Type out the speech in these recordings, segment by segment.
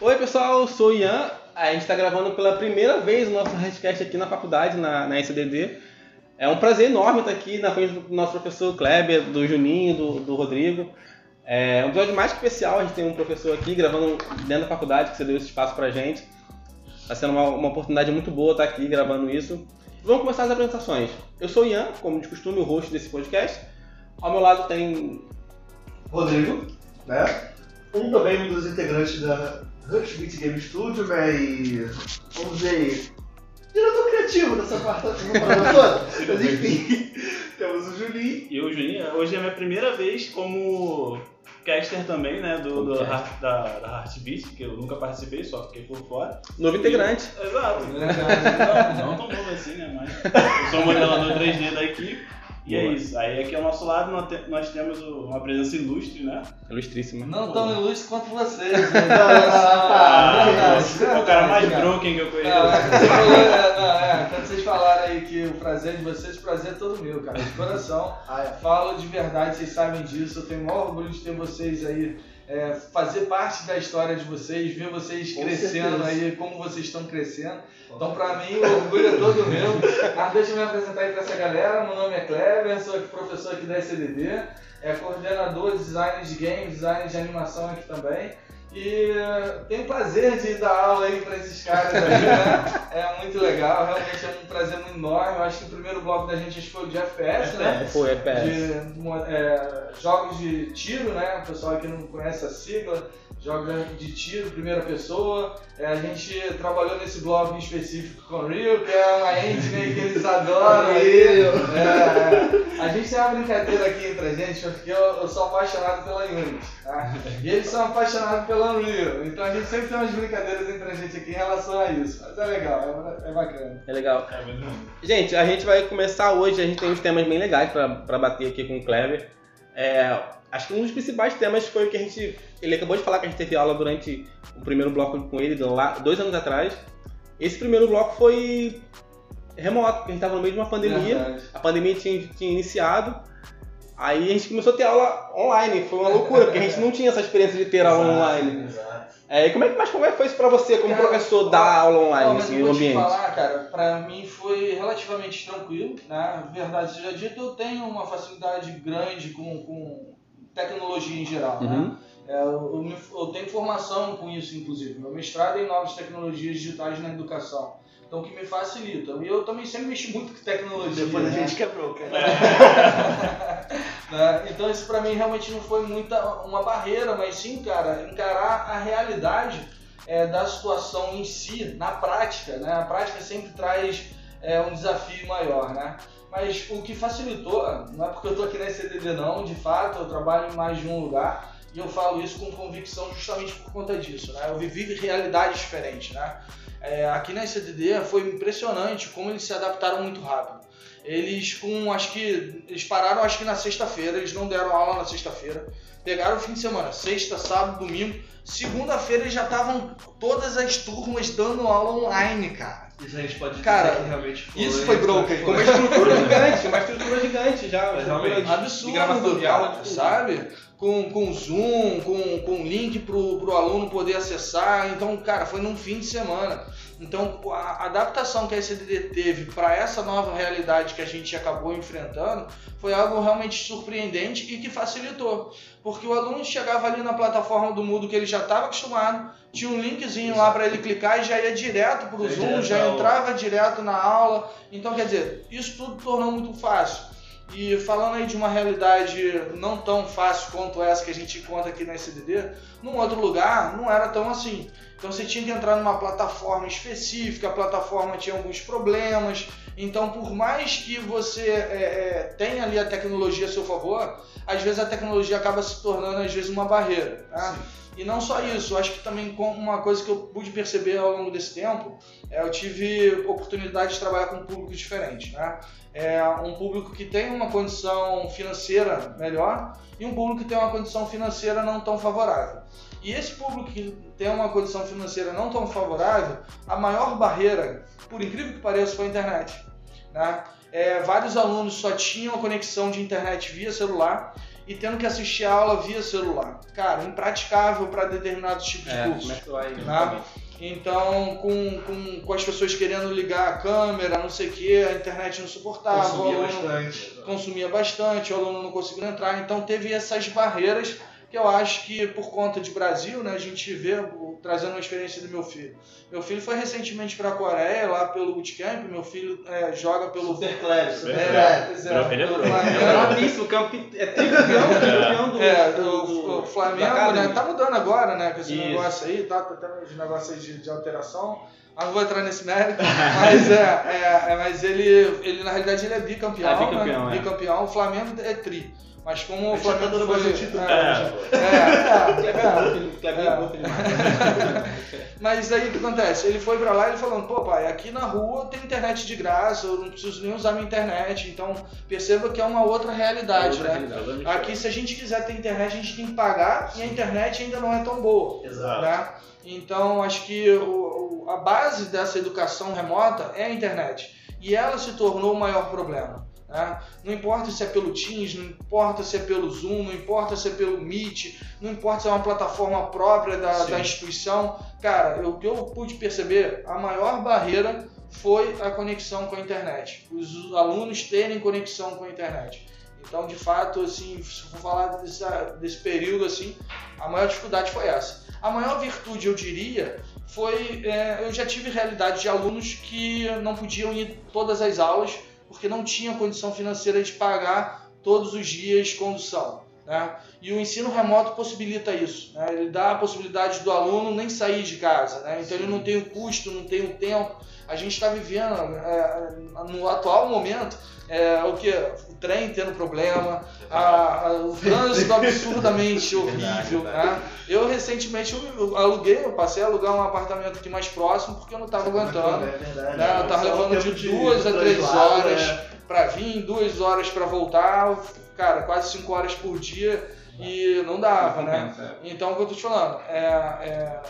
Oi pessoal, sou o Ian. A gente está gravando pela primeira vez o nosso Redcast aqui na faculdade, na, na SDD. É um prazer enorme estar aqui na frente do nosso professor Kleber, do Juninho, do, do Rodrigo. É um episódio mais especial, a gente tem um professor aqui gravando dentro da faculdade, que você deu esse espaço pra gente. Está sendo uma, uma oportunidade muito boa estar aqui gravando isso. Vamos começar as apresentações. Eu sou o Ian, como de costume, o host desse podcast. Ao meu lado tem Rodrigo, né? Um também um dos integrantes da Rush Beat Game Studio, né? E vamos dizer, diretor criativo dessa parte toda. Mas enfim, temos o Juninho. E o Juninho, hoje é a minha primeira vez como caster também, né? Do, do Heart- da, da Heartbeat, que eu nunca participei, só fiquei por fora. novo integrante. Exato. Não, não tão novo assim, né? Mas eu sou modelador 3D da equipe. E é Boa. isso. Aí aqui ao nosso lado nós te- nós temos uma presença ilustre, né? Ilustríssima. Não tão ilustre quanto vocês. Ah, verdade, É o cara mais broken que eu conheço. Não, é, você falou, é, não, é, quando vocês falaram aí que o prazer de vocês, o prazer é todo meu, cara, de coração. Ah, é. Falo de verdade, vocês sabem disso. Eu tenho o maior orgulho de ter vocês aí, é, fazer parte da história de vocês, ver vocês Com crescendo certeza. aí, como vocês estão crescendo. Então, pra mim, o orgulho é todo meu. Mas deixa eu me apresentar aí pra essa galera. Meu nome é Kleber, sou professor aqui da SDD, é coordenador de design de games, design de animação aqui também. E eh, tenho prazer de dar aula aí pra esses caras aí, né? É muito legal, realmente é um prazer muito enorme. Eu acho que o primeiro bloco da gente acho que foi o de FPS, né? Foi, FPS. de é, jogos de tiro, né? O pessoal aqui não conhece a sigla, joga de tiro, primeira pessoa. É, a gente trabalhou nesse blog em específico com o Rio, que é uma engine que eles adoram aí. É, é. a gente tem uma brincadeira aqui entre a gente, porque eu, eu sou apaixonado pela Unity, tá? E eles são apaixonados pela Unreal. Então a gente sempre tem umas brincadeiras entre a gente aqui em relação a isso. Mas é legal, é, é bacana. É legal. É. Gente, a gente vai começar hoje, a gente tem uns temas bem legais pra, pra bater aqui com o Kleber. É, acho que um dos principais temas foi o que a gente. Ele acabou de falar que a gente teve aula durante o primeiro bloco com ele, lá, dois anos atrás. Esse primeiro bloco foi remoto, porque a gente tava no meio de uma pandemia. Verdade. A pandemia tinha, tinha iniciado. Aí a gente começou a ter aula online, foi uma loucura, porque a gente não tinha essa experiência de ter aula online. Exato. É, como é que, mas como é que foi isso pra você, como Cara, professor, dar aula Não, online, mas assim, eu no vou te ambiente? falar, cara, pra mim foi relativamente tranquilo, né? Verdade seja dita, eu tenho uma facilidade grande com, com tecnologia em geral, né? Uhum. É, eu, eu tenho formação com isso, inclusive. Meu mestrado é em novas tecnologias digitais na educação. Então, o que me facilita. E eu também sempre mexi muito com tecnologia. Depois a né? gente quebrou, cara. Né? Então isso pra mim realmente não foi muita uma barreira, mas sim, cara, encarar a realidade é, da situação em si, na prática, né? A prática sempre traz é, um desafio maior, né? Mas o que facilitou, não é porque eu tô aqui na CDD não, de fato, eu trabalho em mais de um lugar e eu falo isso com convicção justamente por conta disso, né? Eu vivi realidades diferentes, né? É, aqui na CDD foi impressionante como eles se adaptaram muito rápido. Eles com, acho que, eles pararam acho que na sexta-feira, eles não deram aula na sexta-feira. Pegaram o fim de semana, sexta, sábado, domingo. Segunda-feira já estavam todas as turmas dando aula online, cara. Isso a gente pode Cara, dizer que realmente foi. isso foi broken. Com uma estrutura gigante, uma estrutura gigante já. Realmente. de- Absurdo, de aula, tudo. sabe? Com, com Zoom, com, com link pro, pro aluno poder acessar. Então, cara, foi num fim de semana. Então, a adaptação que a SDD teve para essa nova realidade que a gente acabou enfrentando foi algo realmente surpreendente e que facilitou. Porque o aluno chegava ali na plataforma do Moodle que ele já estava acostumado, tinha um linkzinho lá para ele clicar e já ia direto para o Zoom, já entrava direto na aula. Então, quer dizer, isso tudo tornou muito fácil. E falando aí de uma realidade não tão fácil quanto essa que a gente encontra aqui na SDD, num outro lugar não era tão assim. Então você tinha que entrar numa plataforma específica, a plataforma tinha alguns problemas. Então, por mais que você é, é, tenha ali a tecnologia a seu favor, às vezes a tecnologia acaba se tornando às vezes uma barreira. Tá? E não só isso, acho que também uma coisa que eu pude perceber ao longo desse tempo, é, eu tive oportunidade de trabalhar com públicos diferentes. Né? É um público que tem uma condição financeira melhor e um público que tem uma condição financeira não tão favorável. E esse público que tem uma condição financeira não tão favorável, a maior barreira, por incrível que pareça, foi a internet. Né? É, vários alunos só tinham a conexão de internet via celular e tendo que assistir a aula via celular. Cara, impraticável para determinados tipos É, de cursos. vai? Né? Então, com, com, com as pessoas querendo ligar a câmera, não sei o que, a internet não suportava, o Consumia aluno bastante. consumia bastante, o aluno não conseguia entrar, então teve essas barreiras que eu acho que por conta de Brasil, né, a gente vê, o- trazendo uma experiência do meu filho. Meu filho foi recentemente para a Coreia, lá pelo bootcamp, meu filho é, joga pelo... Super Cleber, Super É. É, é pro. É é tricampeão do, É, do, Flamengo, né? Tá mudando agora, né? Com esse Isso. negócio aí, tá? Tá tendo uns negócios aí de, de alteração. Mas não vou entrar nesse mérito. mas é, é, é, mas ele, ele, na realidade, ele é bicampeão. É bicampeão, né? é. bicampeão. O Flamengo é tri. Mas como o tá Flamengo dando foi. título. é, É. é, Cleber é, é é. é demais. Mas aí o que acontece? Ele foi pra lá e ele falando, pô pai, aqui na rua tem internet de graça, eu não preciso nem usar minha internet, então perceba que é uma outra realidade, Outra né? realidade. Aqui, se a gente quiser ter internet, a gente tem que pagar e a internet ainda não é tão boa. Exato. Né? Então, acho que o- o- a base dessa educação remota é a internet. E ela se tornou o maior problema. Né? Não importa se é pelo Teams, não importa se é pelo Zoom, não importa se é pelo Meet, não importa se é uma plataforma própria da, da instituição. Cara, o que eu pude perceber, a maior barreira foi a conexão com a internet. Os alunos terem conexão com a internet. Então, de fato, assim, se for falar dessa- desse período, assim, a maior dificuldade foi essa. A maior virtude, eu diria, foi é, eu já tive realidade de alunos que não podiam ir todas as aulas porque não tinham condição financeira de pagar todos os dias condução. Né? E o ensino remoto possibilita isso. Né? Ele dá a possibilidade do aluno nem sair de casa. Né? Então ele não tem o custo, não tem o tempo. A gente está vivendo, é, no atual momento, é, o que? O trem tendo problema, a- a- o trânsito absurdamente horrível. Né? Eu recentemente eu aluguei, eu passei a alugar um apartamento aqui mais próximo porque eu não estava aguentando. É verdade. Né? Eu tava Só o levando de duas a três horas né? pra vir, duas horas pra voltar, cara, quase cinco horas por dia e não dava, né? É. Então, o que eu tô te falando, é, é,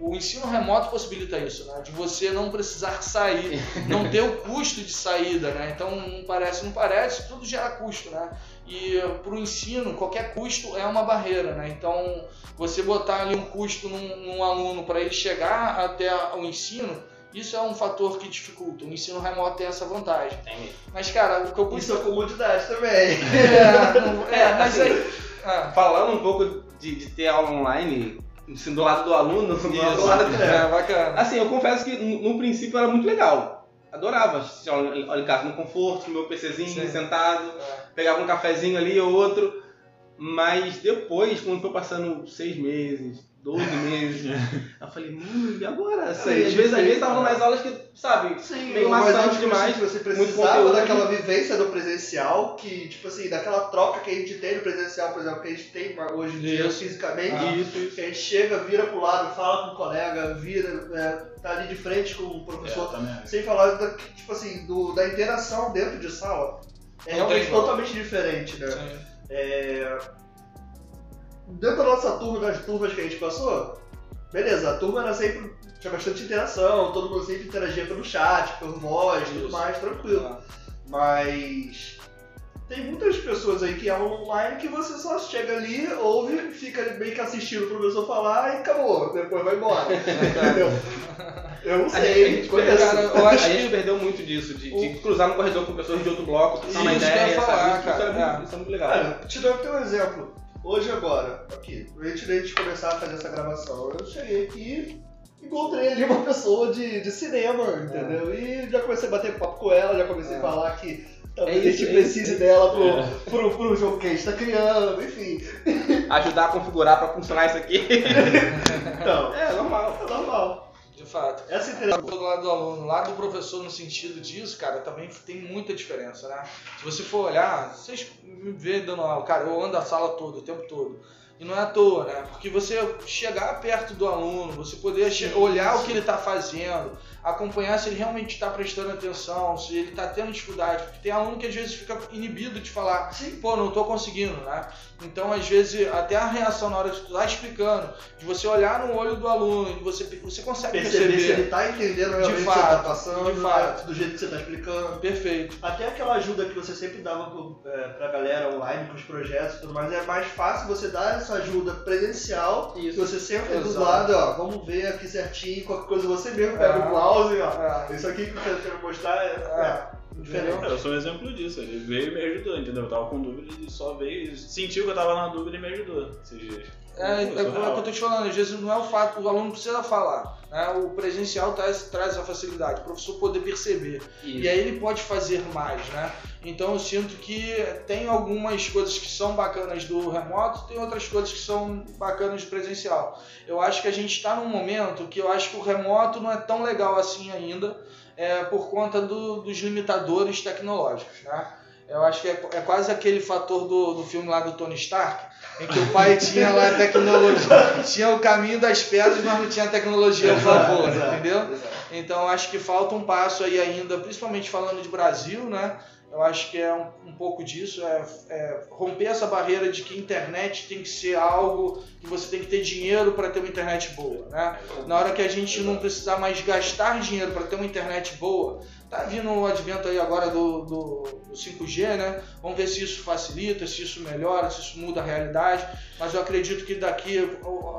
o ensino remoto possibilita isso, né? De você não precisar sair, não ter o custo de saída, né? Então, não parece, não parece, tudo gera custo, né? E para o ensino, qualquer custo é uma barreira, né? Então, você botar ali um custo num, num aluno para ele chegar até o ensino, isso é um fator que dificulta. O ensino remoto tem essa vantagem. Tem. Mas, cara, o que eu pude... Isso é comodidade também. É, não- é, mas assim, aí... Ah. Falando um pouco de, de ter aula online, assim, do lado do aluno, do Isso, lado é, bacana. Assim, eu confesso que no, no princípio era muito legal. Adorava assistir aula aula em casa no conforto, no meu PCzinho, Sim. sentado, É. pegava um cafezinho ali ou outro. Mas depois, quando foi passando seis meses, 12 meses, eu falei, mano, e agora? Assim, Aí, às vezes, às vezes tava mais aulas que, sabe, Sim, meio mas maçante demais. assim, você muito precisava conteúdo. daquela vivência do presencial, que, tipo assim, daquela troca que a gente tem no presencial, por exemplo, que a gente tem hoje em dia Isso. fisicamente. Ah. Isso, isso. Que a gente chega, vira pro lado, fala com o colega, vira, é, tá ali de frente com o professor. É, também. Sem falar, da, tipo assim, do, da interação dentro de sala. É Não realmente totalmente diferente, né? Sim. É, Dentro da nossa turma, das turmas que a gente passou, beleza, a turma era sempre. tinha bastante interação, todo mundo sempre interagia pelo chat, por voz, tudo Isso. mais, tranquilo. Mas. Tem muitas pessoas aí que aulam online que você só chega ali, ouve, fica meio que assistindo o professor falar e acabou, depois vai embora. Entendeu? Eu não sei, a gente conheço. Cara, a que- gente perdeu muito disso, de, de cruzar no corredor com pessoas de outro bloco, trocar uma ideia, ia falar, sabe? Cara, isso, é é. muito, isso é muito legal. Cara, te dou até um exemplo. Hoje agora, aqui, antes de a gente começar a fazer essa gravação, eu cheguei aqui e encontrei ali uma pessoa de, de cinema, entendeu? E já comecei a bater papo com ela, já comecei É. a falar que talvez É a isso, gente é precise dela pro, É. pro, pro jogo que a gente tá criando, enfim. Ajudar a configurar pra funcionar isso aqui. Então, É, normal. é normal. Fato. Essa interação. Do lado do aluno, lá do professor no sentido disso, cara, também tem muita diferença, né? Se você for olhar, vocês me vêem dando aula, cara, eu ando a sala toda, o tempo todo. E não é à toa, né? Porque você chegar perto do aluno, você poder olhar o que ele está fazendo, acompanhar se ele realmente está prestando atenção, se ele está tendo dificuldade. Porque tem aluno que às vezes fica inibido de falar, pô, não estou conseguindo, né? Então, às vezes, até a reação na hora que tu tá explicando, de você olhar no olho do aluno, você, você consegue Perceber perceber. se ele tá entendendo realmente o que você fato, tá passando, de fato. né, do jeito que você tá explicando. Perfeito. Até aquela ajuda que você sempre dava pro, é, pra galera online, com os projetos e tudo mais, é mais fácil você dar essa ajuda presencial, que Isso. você sempre do Exato. lado, ó, vamos ver aqui certinho, qualquer coisa você mesmo pega É. o mouse, ó. É, Isso aqui que eu quero mostrar é, É. é diferente. Eu sou um exemplo disso. Ele veio e me ajudou, entendeu? Eu tava com dúvida e só veio, sentiu que eu tava na dúvida e me ajudou. É, é, Pô, o que eu tô te falando, às vezes não é o fato, o aluno precisa falar. Né? O presencial traz, traz essa facilidade, o professor poder perceber. E aí ele pode fazer mais, né? Então eu sinto que tem algumas coisas que são bacanas do remoto, tem outras coisas que são bacanas do presencial. Eu acho que a gente está num momento que eu acho que o remoto não é tão legal assim ainda, é, por conta do- dos limitadores tecnológicos, né? Eu acho que é, é quase aquele fator do, do filme lá do Tony Stark, em que o pai tinha lá a tecnologia, tinha o caminho das pedras, mas não tinha a tecnologia ao favor, Exato, entendeu? exato. Então acho que falta um passo aí ainda, principalmente falando de Brasil, né? Eu acho que é um, um pouco disso, é, é romper essa barreira de que internet tem que ser algo que você tem que ter dinheiro para ter uma internet boa, né? Na hora que a gente não precisar mais gastar dinheiro para ter uma internet boa, tá vindo o advento aí agora do, do, do 5G, né? Vamos ver se isso facilita, se isso melhora, se isso muda a realidade. Mas eu acredito que daqui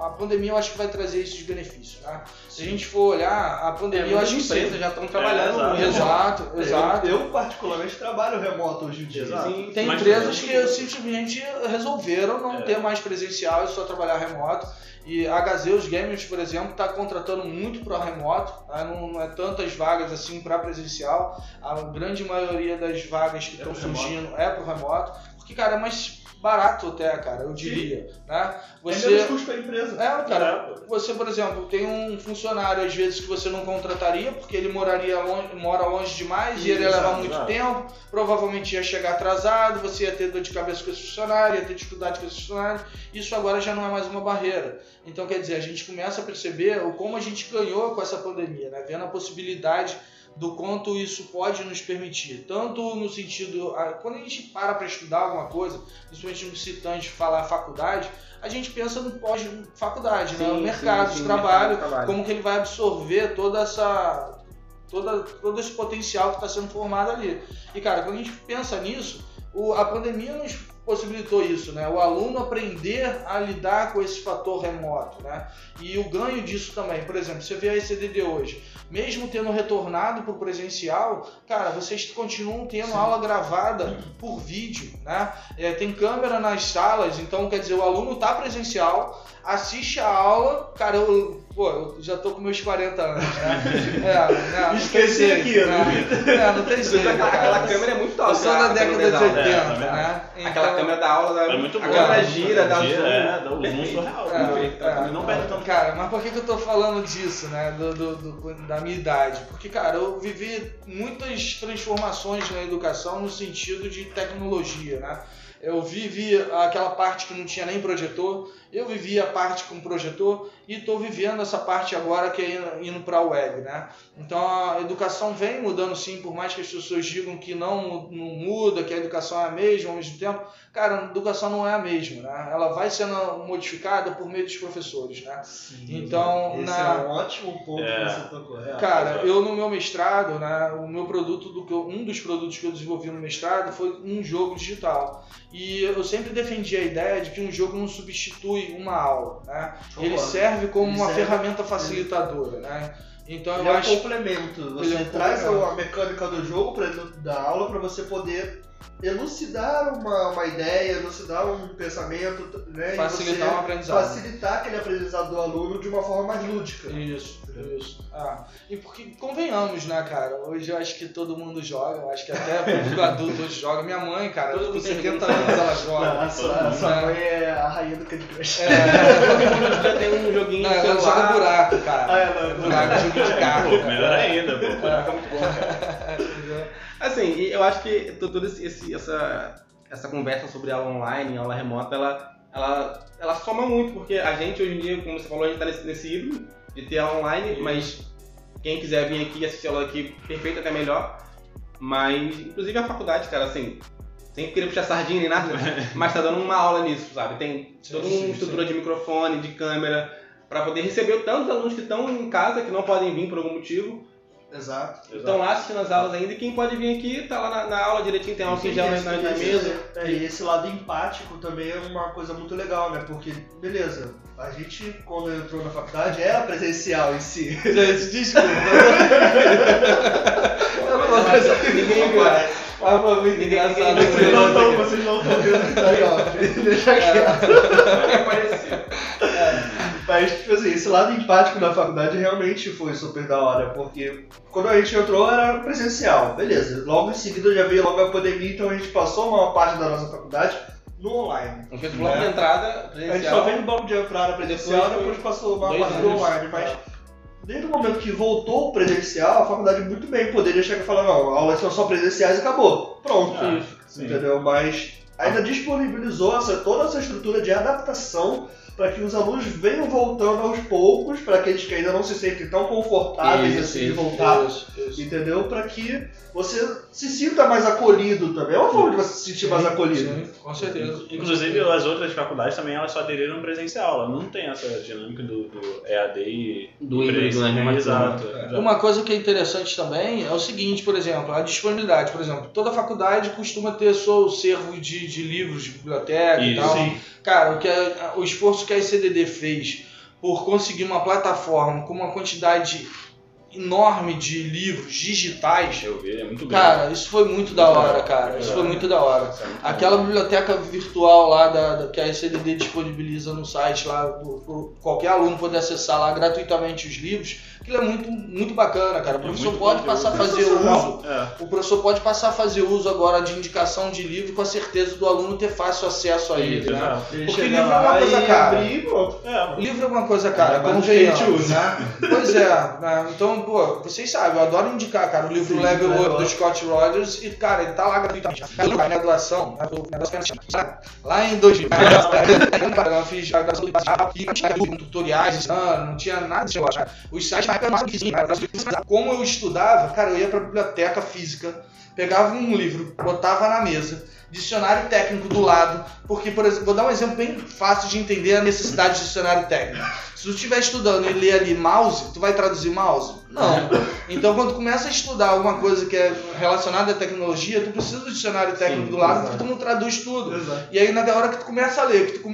a pandemia eu acho que vai trazer esses benefícios, né? Se a gente for olhar, a É, pandemia eu acho que sim. empresas já estão trabalhando exato. no remoto. Exato, exato. Eu, eu, particularmente trabalho remoto hoje em dia. Exato. Sim, Tem Mas- empresas que simplesmente resolveram não É. ter mais presencial e só trabalhar remoto. E a Gazeus Games, por exemplo, está contratando muito para remoto, tá? não, é tantas vagas assim para presencial. A grande maioria das vagas que É estão remoto. surgindo é para remoto, porque, cara, é mais barato até, cara, eu diria. Né? É Você... menos custo pra empresa. É, cara, É, você, por exemplo, tem um funcionário às vezes que você não contrataria porque ele moraria longe, mora longe demais e ele ia levar muito tempo, provavelmente ia chegar atrasado, você ia ter dor de cabeça com esse funcionário, ia ter dificuldade com esse funcionário. Isso agora já não é mais uma barreira. Então, quer dizer, a gente começa a perceber o como a gente ganhou com essa pandemia, né? Vendo a possibilidade do quanto isso pode nos permitir. Tanto no sentido, quando a gente para para estudar alguma coisa, principalmente no citante falar faculdade, a gente pensa no pós-faculdade, né? O mercado de trabalho, trabalho. como que ele vai absorver toda essa toda, todo esse potencial que está sendo formado ali. E cara, quando a gente pensa nisso, o- a pandemia nos possibilitou isso, né? O aluno aprender a lidar com esse fator remoto, né? E o ganho disso também, por exemplo, você vê a ECDD hoje, mesmo tendo retornado para o presencial, cara, vocês continuam tendo aula gravada por vídeo, né? É, tem câmera nas salas, então quer dizer, o aluno está presencial, assiste a aula, cara, eu, pô, eu já tô com meus 40 anos, né? É, né? Esqueci jeito, aqui, né? É, não tem jeito, Aquela, aquela câmera é muito top. A da câmera década de das aulas. 80, É, tá né? Aquela Então- câmera da aula, da, É muito a boa. câmera né? gira, dá zoom. É, dá o zoom surreal. É, é. Não perde tanto Cara, mas por que, que eu tô falando disso, né? Do, do- do- da minha idade? Porque, cara, eu vivi muitas transformações na educação no sentido de tecnologia, né? Eu vivi aquela parte que não tinha nem projetor, eu vivi a parte com projetor e estou vivendo essa parte agora que é indo- indo para a web, né? Então a educação vem mudando sim, por mais que as pessoas digam que não, não muda, que a educação é a mesma ao mesmo tempo. Cara, a educação não é a mesma, né? Ela vai sendo modificada por meio dos professores, né? Então, Esse na- é um ótimo ponto É. que você tocou. É. Cara, eu no meu mestrado, né, o meu produto do que eu- um dos produtos que eu desenvolvi no mestrado foi um jogo digital. E eu sempre defendi a ideia de que um jogo não substitui uma aula, né? Ele serve como Ele uma serve- ferramenta facilitadora, né? Então Ele eu é um acho complemento. Ele Você é um traz complemento. a mecânica do jogo pra dentro da aula para você poder elucidar uma, uma ideia, elucidar um pensamento, né? facilitar um aprendizado. facilitar aquele aprendizado do aluno de uma forma mais lúdica. Isso, isso. Ah, e porque, convenhamos, né, cara? Hoje eu acho que todo mundo joga, eu acho que até o adulto hoje joga. Minha mãe, cara, Todo com mundo tem 70 jogo. anos ela Não, joga. a sua, a sua É. mãe é a rainha do Candy Crush. É, Todo mundo já tem um joguinho não, ela joga buraco, Ah, cara. ela- Buraco, jogo de carta. Pô, melhor ainda, pô. Fica muito bom, cara. Assim, e eu acho que to- toda esse, esse- essa, essa conversa sobre aula online, aula remota, ela ela, ela soma muito, porque a gente hoje em dia, como você falou, a gente tá nesse, nesse híbrido de ter aula online, mas quem quiser vir aqui e assistir aula aqui, perfeito até melhor. Mas, inclusive a faculdade, cara, assim, sem querer puxar sardinha nem nada, mas tá dando uma aula nisso, sabe? Tem toda uma estrutura de microfone, de câmera, pra poder receber tantos alunos que estão em casa, que não podem vir por algum motivo, Exato. estão lá assistindo as aulas ainda, e quem pode vir aqui, tá lá na, na aula direitinho, tem álcool em gel na, na mesa. É, e esse lado empático também é uma coisa muito legal, né? Porque, beleza, a gente, quando entrou na faculdade, era presencial em si. Gente, desculpa. Eu não vou fazer ninguém viu. Mas foi muito engraçado. Vocês não estão vocês não estão vendo que tá aí, ó. Deixa quieto. Apareceu. Mas, tipo assim, esse lado empático da faculdade realmente foi super da hora, porque quando a gente entrou era presencial, beleza. Logo em seguida já veio logo a pandemia, então a gente passou uma parte da nossa faculdade no online. A gente fez bloco É. de entrada A gente presencial. só fez o bloco de entrada presencial Depois e depois passou uma parte do online, mas desde o momento que voltou o presencial, a faculdade muito bem poderia chegar e falar, não, aulas são só presenciais e acabou. Pronto. Ah. Entendeu? Mas ainda disponibilizou essa, toda essa estrutura de adaptação para que os alunos venham voltando aos poucos, para aqueles que ainda não se sentem tão confortáveis Isso, assim de voltar. Isso, isso. Entendeu? Para que você se sinta mais acolhido também. É uma forma de você se sentir mais acolhido. Sim, com certeza. Inclusive, as outras faculdades também elas só aderiram presencial. Ela não tem essa dinâmica do, do EAD e Do né, uma Exato. turma. Uma coisa que é interessante também é o seguinte, por exemplo, a disponibilidade. Por exemplo, toda faculdade costuma ter seu servo de, de livros, de biblioteca e tal. Sim. Cara, o, que a- o esforço que a ICDD fez por conseguir uma plataforma com uma quantidade enorme de livros digitais, Eu vi, é muito grande. cara, isso foi muito da hora, cara. Isso foi muito da hora. É muito Aquela biblioteca virtual lá da, da- que a ICDD disponibiliza no site lá, qualquer aluno poder acessar lá gratuitamente os livros, aquilo é muito, muito bacana, cara. O É professor muito pode conteúdo. passar a fazer uso. É. O professor pode passar a fazer uso agora de indicação de livro com a certeza do aluno ter fácil acesso a ele, Isso, né? Porque livro é uma coisa e cara. abrir e. É, livro é uma coisa, cara, É, convenhamos, a gente usa. né? Pois é, né? então, pô, vocês sabem, eu adoro indicar, cara, o livro Sim, Level Up do. Scott Rogers e, cara, ele tá lá gratuitamente. Na graduação, né, o negócio foi assim, lá em 2000, eu fiz a graduação tinha tutoriais não tinha nada disso, eu acho. Os sites Como eu estudava, cara, eu ia pra biblioteca física, pegava um livro, botava na mesa, dicionário técnico do lado, porque, por exemplo, vou dar um exemplo bem fácil de entender a necessidade de dicionário técnico. Se tu estiver estudando e ler ali mouse, tu vai traduzir mouse? Não. Então, quando tu começa a estudar alguma coisa que é relacionada à tecnologia, tu precisa do dicionário técnico Sim, do lado, exato. porque tu não traduz tudo. Exato. E aí, na hora que tu começa a ler, que tu,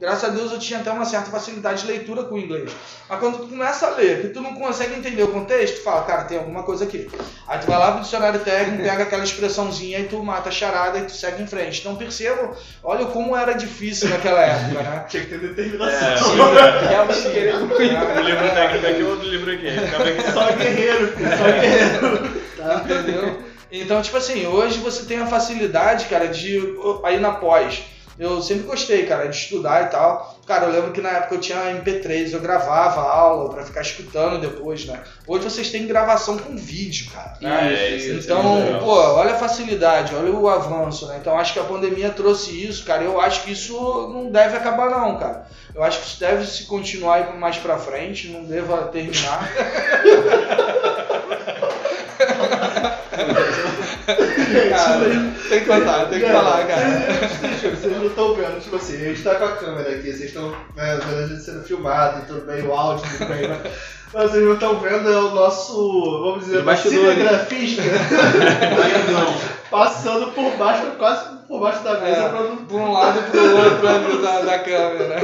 graças a Deus eu tinha até uma certa facilidade de leitura com o inglês. Mas quando tu começa a ler, que tu não consegue entender o contexto, tu fala, cara, tem alguma coisa aqui. Aí tu vai lá pro dicionário técnico, pega aquela expressãozinha e tu mata a charada e tu segue em frente. Então percebam, olha como era difícil naquela época, né? Tinha que ter É, determinação. Realmente querer muito. um livro técnico aqui, outro livro aqui. Só guerreiro, só guerreiro. Tá? Entendeu? Então, tipo assim, hoje você tem a facilidade, cara, de aí na pós. Eu sempre gostei, cara, de estudar e tal. Cara, eu lembro que na época eu tinha MP3, eu gravava a aula pra ficar escutando depois, né? Hoje vocês têm gravação com vídeo, cara. né? É, isso, isso é Então, legal. pô, olha a facilidade, olha o avanço, né? Então acho que a pandemia trouxe isso, cara. Eu acho que isso não deve acabar, não, cara. Eu acho que isso deve se continuar aí mais pra frente, não deva terminar. Cara, tem que contar, tem que falar, cara. Vocês, vocês não estão vendo, tipo assim, a gente tá com a câmera aqui, vocês estão né, vendo a gente sendo filmado, tudo bem, o áudio, tudo bem, né? Mas vocês não estão vendo é o nosso, vamos dizer, cinegrafista passando por baixo, quase por baixo da mesa É. pra não. Pra um lado e pro outro ângulo da, da câmera.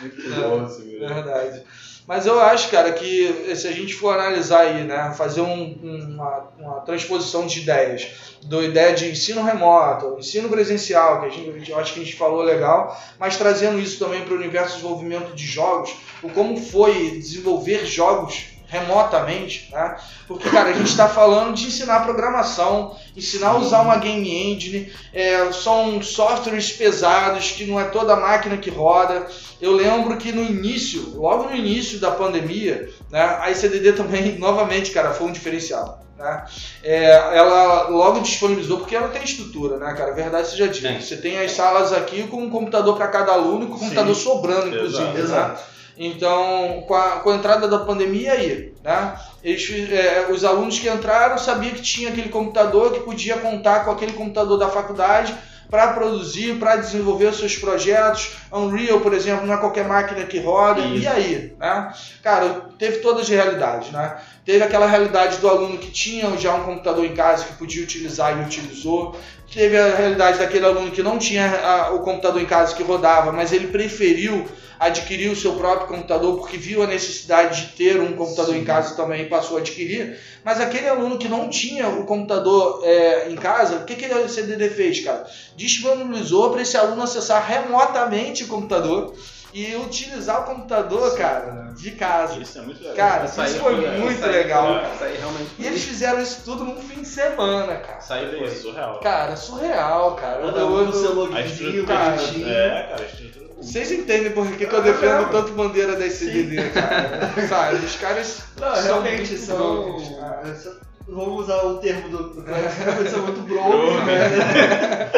Muito bom vídeo. Verdade. Mas eu acho, cara, que se a gente for analisar aí, né, fazer um- uma, uma transposição de ideias, da ideia de ensino remoto, ensino presencial, que a gente, eu acho que a gente falou legal, mas trazendo isso também para o universo de desenvolvimento de jogos, o como foi desenvolver jogos remotamente, né? Porque, cara, a gente está falando de ensinar programação, ensinar a usar uma game engine, é, são softwares pesados que não é toda máquina que roda. Eu lembro que no início, logo no início da pandemia, né, a ICDD também, novamente, cara, foi um diferencial. né? né? É, ela logo disponibilizou, porque ela tem estrutura, né, cara? A verdade seja dita. Tem. Você tem as salas aqui com um computador para cada aluno e com um computador sobrando, inclusive. Exato, né? Então, com a, com a entrada da pandemia aí, né? Eles, é, os alunos que entraram sabiam que tinha aquele computador, que podia contar com aquele computador da faculdade para produzir, para desenvolver os seus projetos. Unreal, por exemplo, não é qualquer máquina que roda. Isso. E aí, né? Cara, teve todas as realidades, né? Teve aquela realidade do aluno que tinha já um computador em casa que podia utilizar e utilizou. Teve a realidade daquele aluno que não tinha ah, o computador em casa que rodava, mas ele preferiu adquirir o seu próprio computador porque viu a necessidade de ter um computador em casa também e passou a adquirir. Mas aquele aluno que não tinha o computador é, em casa, o que, que a CDD fez, cara? Disponibilizou para esse aluno acessar remotamente o computador e utilizar o computador, cara, de casa. Isso é muito legal. Cara, isso foi foi- muito legal. foi- Essa aí realmente. E eles fizeram isso tudo num fim de semana, cara. Isso aí Isso foi. é surreal. Cara, surreal, cara. Cada Eu- um eu- no seu A login, cara. É, cara, a estrutura. Vocês entendem por que, que eu Ah, defendo é. tanto bandeira da CDD, cara? Sabe? Os caras Não, são realmente são. é, são- Vamos usar o termo do, do Clássico, mas são muito brokers, né?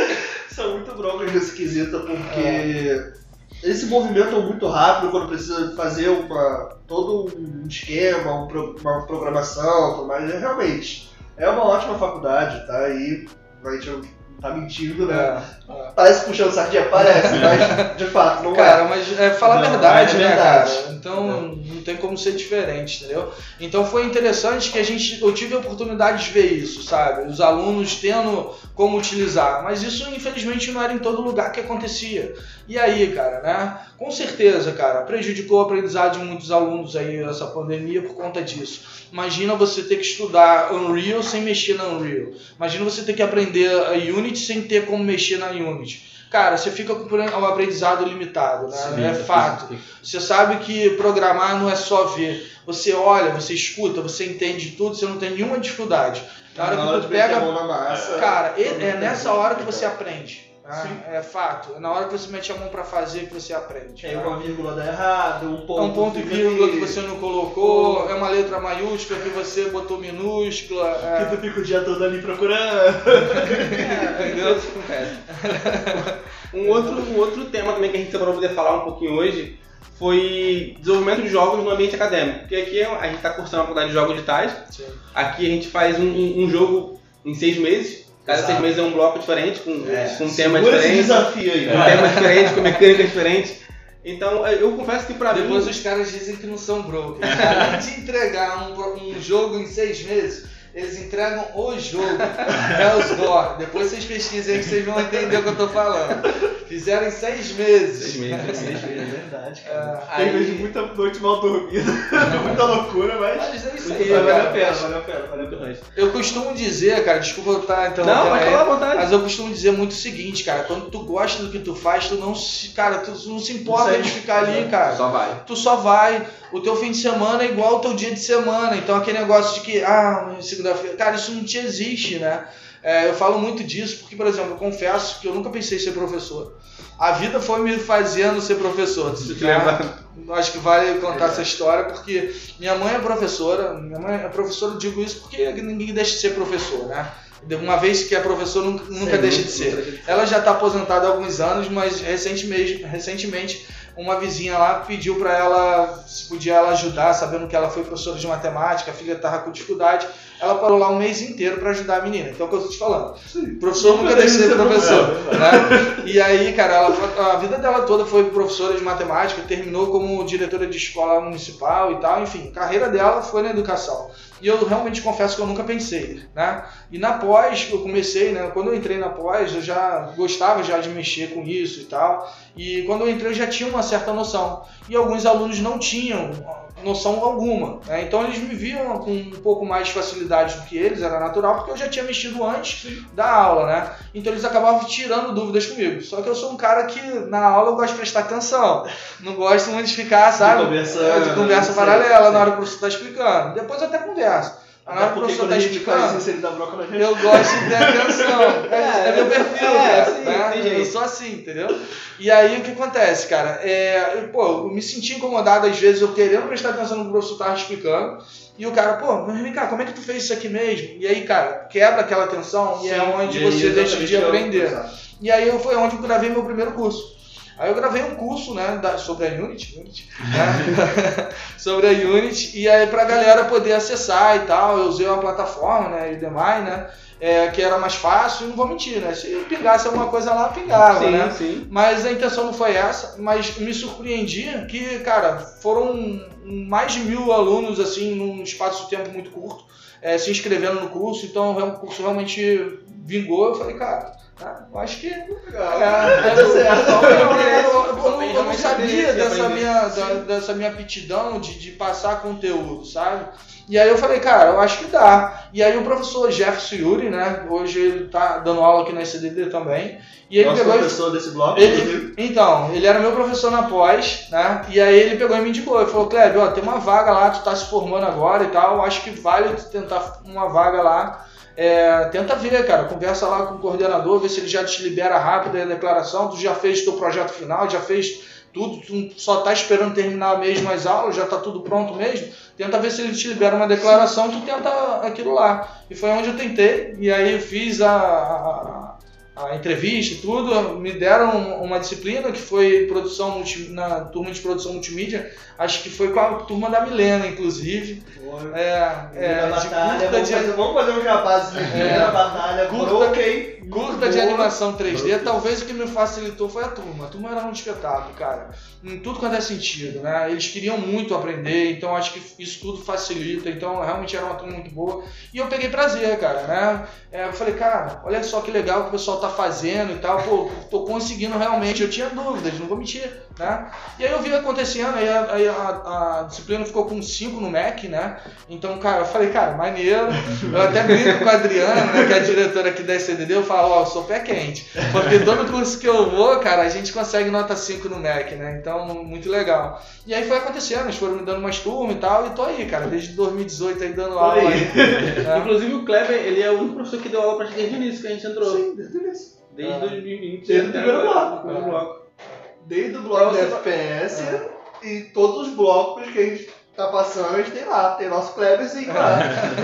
são muito brokers nesse quesito, porque eles se movimentam muito rápido quando precisa fazer uma, todo um esquema, um pro- uma programação, tudo mais. É, realmente, é uma ótima faculdade, tá? E a gente tá mentindo, né? É. Parece puxando sardinha, parece, mas de fato não Cara, mas é, fala a verdade, é né, verdade. cara? Então não tem como ser diferente, entendeu? Então foi interessante que a gente, eu tive a oportunidade de ver isso, sabe? Os alunos tendo como utilizar, mas isso infelizmente não era em todo lugar que acontecia. E aí, cara, né? Com certeza, cara, prejudicou o aprendizado de muitos alunos aí essa pandemia por conta disso. Imagina você ter que estudar Unreal sem mexer na Unreal. Imagina você ter que aprender a Unity sem ter como mexer na Unity. Cara, você fica com um aprendizado limitado, né? Sim, é fato. Você sabe que programar não é só ver. Você olha, você escuta, você entende tudo, você não tem nenhuma dificuldade. Na hora que tu a pega. massa. Cara, é tem nessa hora que você aprende. Tá? É fato. É na hora que você mete a mão pra fazer que você aprende. Tá? uma vírgula dá errado, um É ponto. um ponto e vírgula que você não colocou, é uma letra maiúscula que você botou minúscula. é- Que tu fica o dia todo ali procurando. É, entendeu? Um outro, um outro tema também que a gente separou para poder falar um pouquinho hoje foi desenvolvimento de jogos no ambiente acadêmico. Porque aqui a gente está cursando a faculdade de jogos digitais. Sim. Aqui a gente faz um, um- um jogo em seis meses. Cada Exato. seis meses é um bloco diferente, com, com um tema Segura esse diferente, desafio aí. com um tema diferente, com mecânicas diferentes. Então eu confesso que pra Depois mim. os caras dizem que não são brokers. Além de entregar um, um jogo em seis meses, eles entregam o jogo. Hell's Door. Depois vocês pesquisem aí que vocês vão entender o que eu tô falando. Fizeram em seis meses. Seis meses, seis É meses. verdade, É, cara. Aí- Tem vezes muita noite mal dormida, muita loucura, mas. Mas é isso aí, Vale a cara. pena, vale a pena, vale a pena. Não, Eu costumo dizer, cara, desculpa eu estar então. pode falar à vontade. Mas eu costumo dizer muito o seguinte, cara, quando tu gosta do que tu faz, tu não se. Cara, tu não se importa aí. de ficar ali, cara. Só vai. tu só vai. O teu fim de semana é igual ao teu dia de semana. Então aquele negócio de que, ah, segunda-feira. Cara, isso não te existe, né? É, eu falo muito disso porque, por exemplo, eu confesso que eu nunca pensei em ser professor. A vida foi me fazendo ser professor. Se né? lembra. Acho que vale contar essa história porque minha mãe é professora. Minha mãe é professora, eu digo isso porque ninguém deixa de ser professor, né? Uma vez que é professor, nunca, nunca ser. deixa de ser. Ela já está aposentada há alguns anos, mas recentemente, recentemente uma vizinha lá pediu para ela se podia ela ajudar, sabendo que ela foi professora de matemática, a filha estava com dificuldade. Ela parou lá um mês inteiro para ajudar a menina. Então é o que eu tô te falando. Professor nunca deixa de ser professor. né? E aí, cara, ela, a vida dela toda foi professora de matemática, terminou como diretora de escola municipal e tal, enfim, a carreira dela foi na educação. E eu realmente confesso que eu nunca pensei, né? E na pós, eu comecei, né? Quando eu entrei na pós, eu já gostava já de mexer com isso e tal. E quando eu entrei, eu já tinha uma certa noção. E alguns alunos não tinham noção alguma. né? Então eles me viam com um pouco mais de facilidade do que eles, era natural, porque eu já tinha mexido antes da aula, né? Então eles acabavam tirando dúvidas comigo. Só que eu sou um cara que na aula eu gosto de prestar atenção. Não gosto muito de ficar, sabe? conversa- É, de conversa sim, paralela sim. na hora que o professor está explicando. Depois eu até converso. O Porque professor quando tá a gente faz explicando, isso, ele dá bronca na gente. eu gosto de ter atenção. É, é meu perfil, é, cara, sim, né? Eu sou assim, entendeu? E aí o que acontece, cara? É, eu, pô, eu me senti incomodado às vezes, eu querendo prestar atenção no que o professor tava explicando. E o cara, pô, mas vem cá, como é que tu fez isso aqui mesmo? E aí, cara, quebra aquela atenção e é onde E você deixa exatamente, de é aprender. Exato. E aí eu- foi onde eu gravei meu primeiro curso. Aí eu gravei um curso, né, da- sobre a Unity, Unity né? sobre a Unity, e aí pra galera poder acessar e tal, eu usei uma plataforma, né, Udemy, né, é, que era mais fácil, e não vou mentir, né, se pingasse alguma coisa lá, pingava, sim, né. sim. Mas a intenção não foi essa, mas me surpreendi que, cara, foram mais de mil alunos, assim, num espaço de tempo muito curto, é, se inscrevendo no curso, então o curso realmente vingou, eu falei, cara, tá, eu acho que Legal. é, certo. eu, não- sabia dessa minha, da- dessa minha aptidão de, de passar conteúdo, sabe? E aí eu falei, cara, eu acho que dá. E aí o professor Jefferson Yuri, né? Hoje ele tá dando aula aqui na SDD também. E ele Nosso pegou e professor desse bloco, Ele- então, ele era meu professor na pós, né? E aí ele pegou e me indicou. Ele falou, Kleber, ó, tem uma vaga lá, tu tá se formando agora e tal. Acho que vale tu tentar uma vaga lá. É, tenta ver, cara. Conversa lá com o coordenador, vê se ele já te libera rápido a declaração. Tu já fez teu projeto final, já fez tudo, tu só tá esperando terminar mesmo as aulas, já tá tudo pronto mesmo. Tenta ver se ele te libera uma declaração, tu tenta aquilo lá. E foi onde eu tentei, e aí eu fiz a, a, a entrevista e tudo. Me deram uma disciplina que foi produção multi- na turma de produção multimídia, acho que foi com a turma da Milena, inclusive. É, é, Primeira de batalha, curta vamos, de, fazer, vamos fazer um jabazinho. É. Batalha, Curta- Broken. Curta de animação 3D, talvez o que me facilitou foi a turma. A turma era um espetáculo, cara. Em tudo quanto é sentido, né? Eles queriam muito aprender, então acho que isso tudo facilita. Então realmente era uma turma muito boa. E eu peguei prazer, cara, né? É, eu falei, cara, olha só que legal que o pessoal tá fazendo e tal. Pô, tô conseguindo realmente. Eu tinha dúvidas, não vou mentir, né? E aí eu vi acontecendo, aí a, aí a- a disciplina ficou com 5 no MEC, né? Então, cara, eu falei, cara, maneiro. Eu até brinco com a Adriana, né, que é a diretora aqui da SCDD, eu falo, ó, eu sou pé quente. Porque todo curso que eu vou, cara, a gente consegue nota 5 no MEC, né? Então, muito legal. E aí foi acontecendo, eles foram me dando umas turmas e tal, e tô aí, cara, desde 2018 aí dando aula aí. aí. né? Inclusive o Kleber, ele é o único professor que deu aula pra gente desde o início que a gente entrou. Sim, desde o início. Desde Ah. 2020. Desde o primeiro bloco. do primeiro bloco. Desde o bloco você- FPS e todos os blocos que a gente tá passando, a gente tem lá. Tem nosso Kleberzinho lá.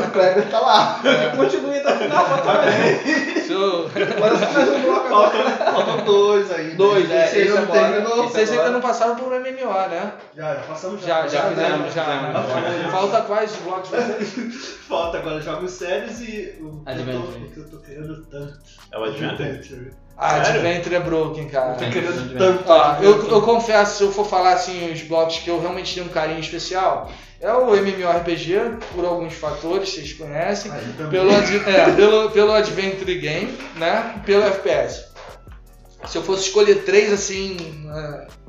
O Kleber tá lá. Continue até o final, bota mais Show. só mais um bloco agora. Faltam, faltam dois aí. Dois, é, Esse esse ainda não terminou. Vocês ainda não passaram por MMO, né? Já, já passamos Já, já, fizemos, fizemos, já. né? Falta quais blocos vocês? Falta agora jogos sérios e o que eu tô- Adventure. que eu tô querendo tanto. É o Adventure? Adventure. Ah? Adventure é broken, cara. Tô querendo Adventure. tanto. Ó, eu, eu confesso, se eu for falar assim, os blocos que eu realmente tenho um carinho especial, é o MMORPG, por alguns fatores, vocês conhecem. Ah. Pelo, é, pelo, pelo Adventure Game, né? Pelo FPS. Se eu fosse escolher três, assim,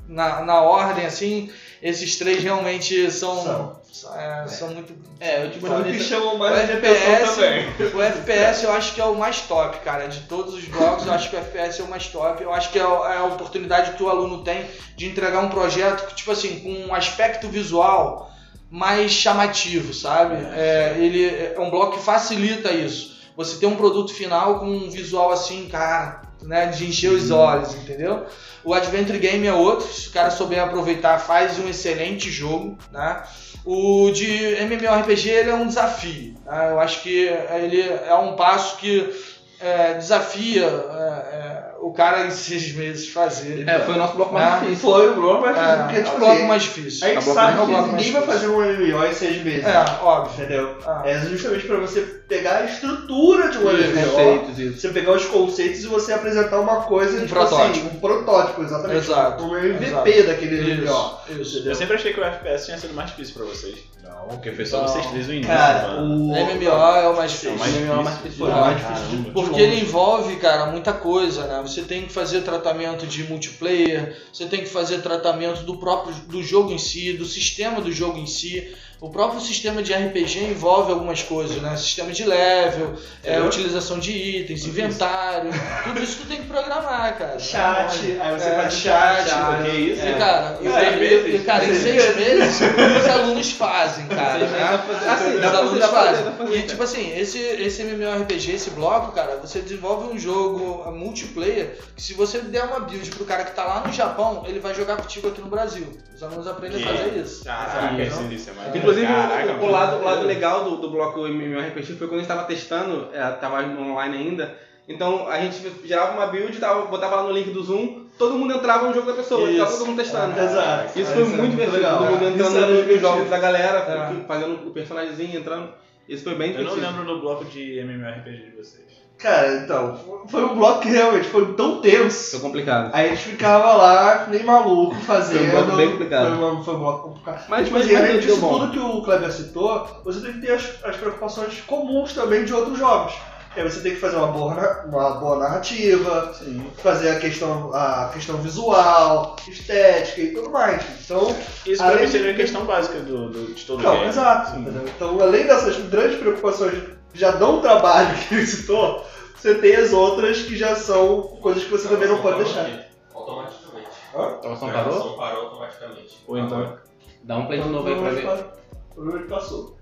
na, na ordem, assim, esses três realmente são, é, são muito. É, eu tipo, Mas o que chamam O mais atenção FPS, também. o FPS eu acho que é o mais top, cara. De todos os blocos, eu acho que o FPS é o mais top. Eu acho que é a é a oportunidade que o aluno tem de entregar um projeto que, tipo assim, com um aspecto visual mais chamativo, sabe? É, ele é um bloco que facilita isso. Você tem um produto final com um visual assim, cara, né, de encher os olhos, entendeu? O Adventure Game é outro, se o cara souber aproveitar, faz um excelente jogo, né? O de MMORPG ele é um desafio. né? Eu acho que ele é um passo que é, desafia é, é, o cara em seis meses fazer. É, foi o nosso bloco mais Ah, difícil. Foi o bloco mais difícil, porque É, é tipo o bloco assim, mais difícil. A gente Acabou sabe que bloco ninguém vai difícil. fazer um MMO em seis meses. É, óbvio. Entendeu? Ah. É justamente pra você pegar a estrutura de um Os MMO. conceitos, isso. Você pegar os conceitos e você apresentar uma coisa, Um tipo protótipo. assim, um protótipo, exatamente. Exato, Um MVP exato. daquele MMO. Isso, isso. Eu sempre achei que o FPS tinha sido mais difícil pra vocês. Não, Porque foi só Não. vocês três no início. Cara, mano. o. MMO é o mais difícil. É o MMO é o mais difícil. difícil. Foi o mais difícil de Caramba. Porque ele envolve, cara, muita coisa, né? Você tem que fazer tratamento de multiplayer, você tem que fazer tratamento do próprio do jogo em si, do sistema do jogo em si. O próprio sistema de RPG envolve algumas coisas, né? Sistema de level, é, utilização de itens, inventário, tudo isso tu tem que programar, cara. Chat, aí você É, faz chat, chat, que isso, E, É. cara, Em e- seis e- meses? e, cara, em Seis meses os alunos fazem, cara. Né? Assim, Os alunos fazem. E tipo assim, esse, esse MMORPG, esse bloco, cara, você desenvolve um jogo multiplayer que se você der uma build pro cara que tá lá no Japão, ele vai jogar contigo aqui no Brasil. Os alunos aprendem a fazer isso. Sim, isso, não? isso é mais Inclusive, Caraca, o, o lado, o lado legal do, do bloco MMORPG foi quando a gente tava testando, é, tava online ainda, então a gente gerava uma build, tava, botava lá no link do Zoom, todo mundo entrava no jogo da pessoa, Isso. tava todo mundo testando. Exato. Isso foi Isso é muito divertido, legal. todo mundo entrando é nos divertido. jogos da galera, É. fazendo o personagemzinho, entrando. Isso foi bem Eu não lembro do bloco de MMORPG de vocês. Cara, então, foi um bloco que realmente foi tão tenso. Foi complicado. Aí a gente ficava lá, nem maluco, fazendo. Foi um bloco bem complicado. Foi, uma- foi um bloco complicado. Mas, Tipo mas, assim, mas além disso bom. tudo que o Kleber citou, você tem que ter as, as preocupações comuns também de outros jogos. Aí você tem que fazer uma boa, uma boa narrativa, Sim. fazer a questão, a questão visual, estética e tudo mais. Então, Isso pra mim seria a questão básica do, do- de todo não, game. exato. Sim. Então, além dessas grandes preocupações já dão um trabalho que ele citou, você tem as outras que já são coisas que você também não pode deixar. Automaticamente. Hã? A gravação parou? gravação parou automaticamente. Ou então. Dá um play de novo aí pra ver. Provavelmente passou.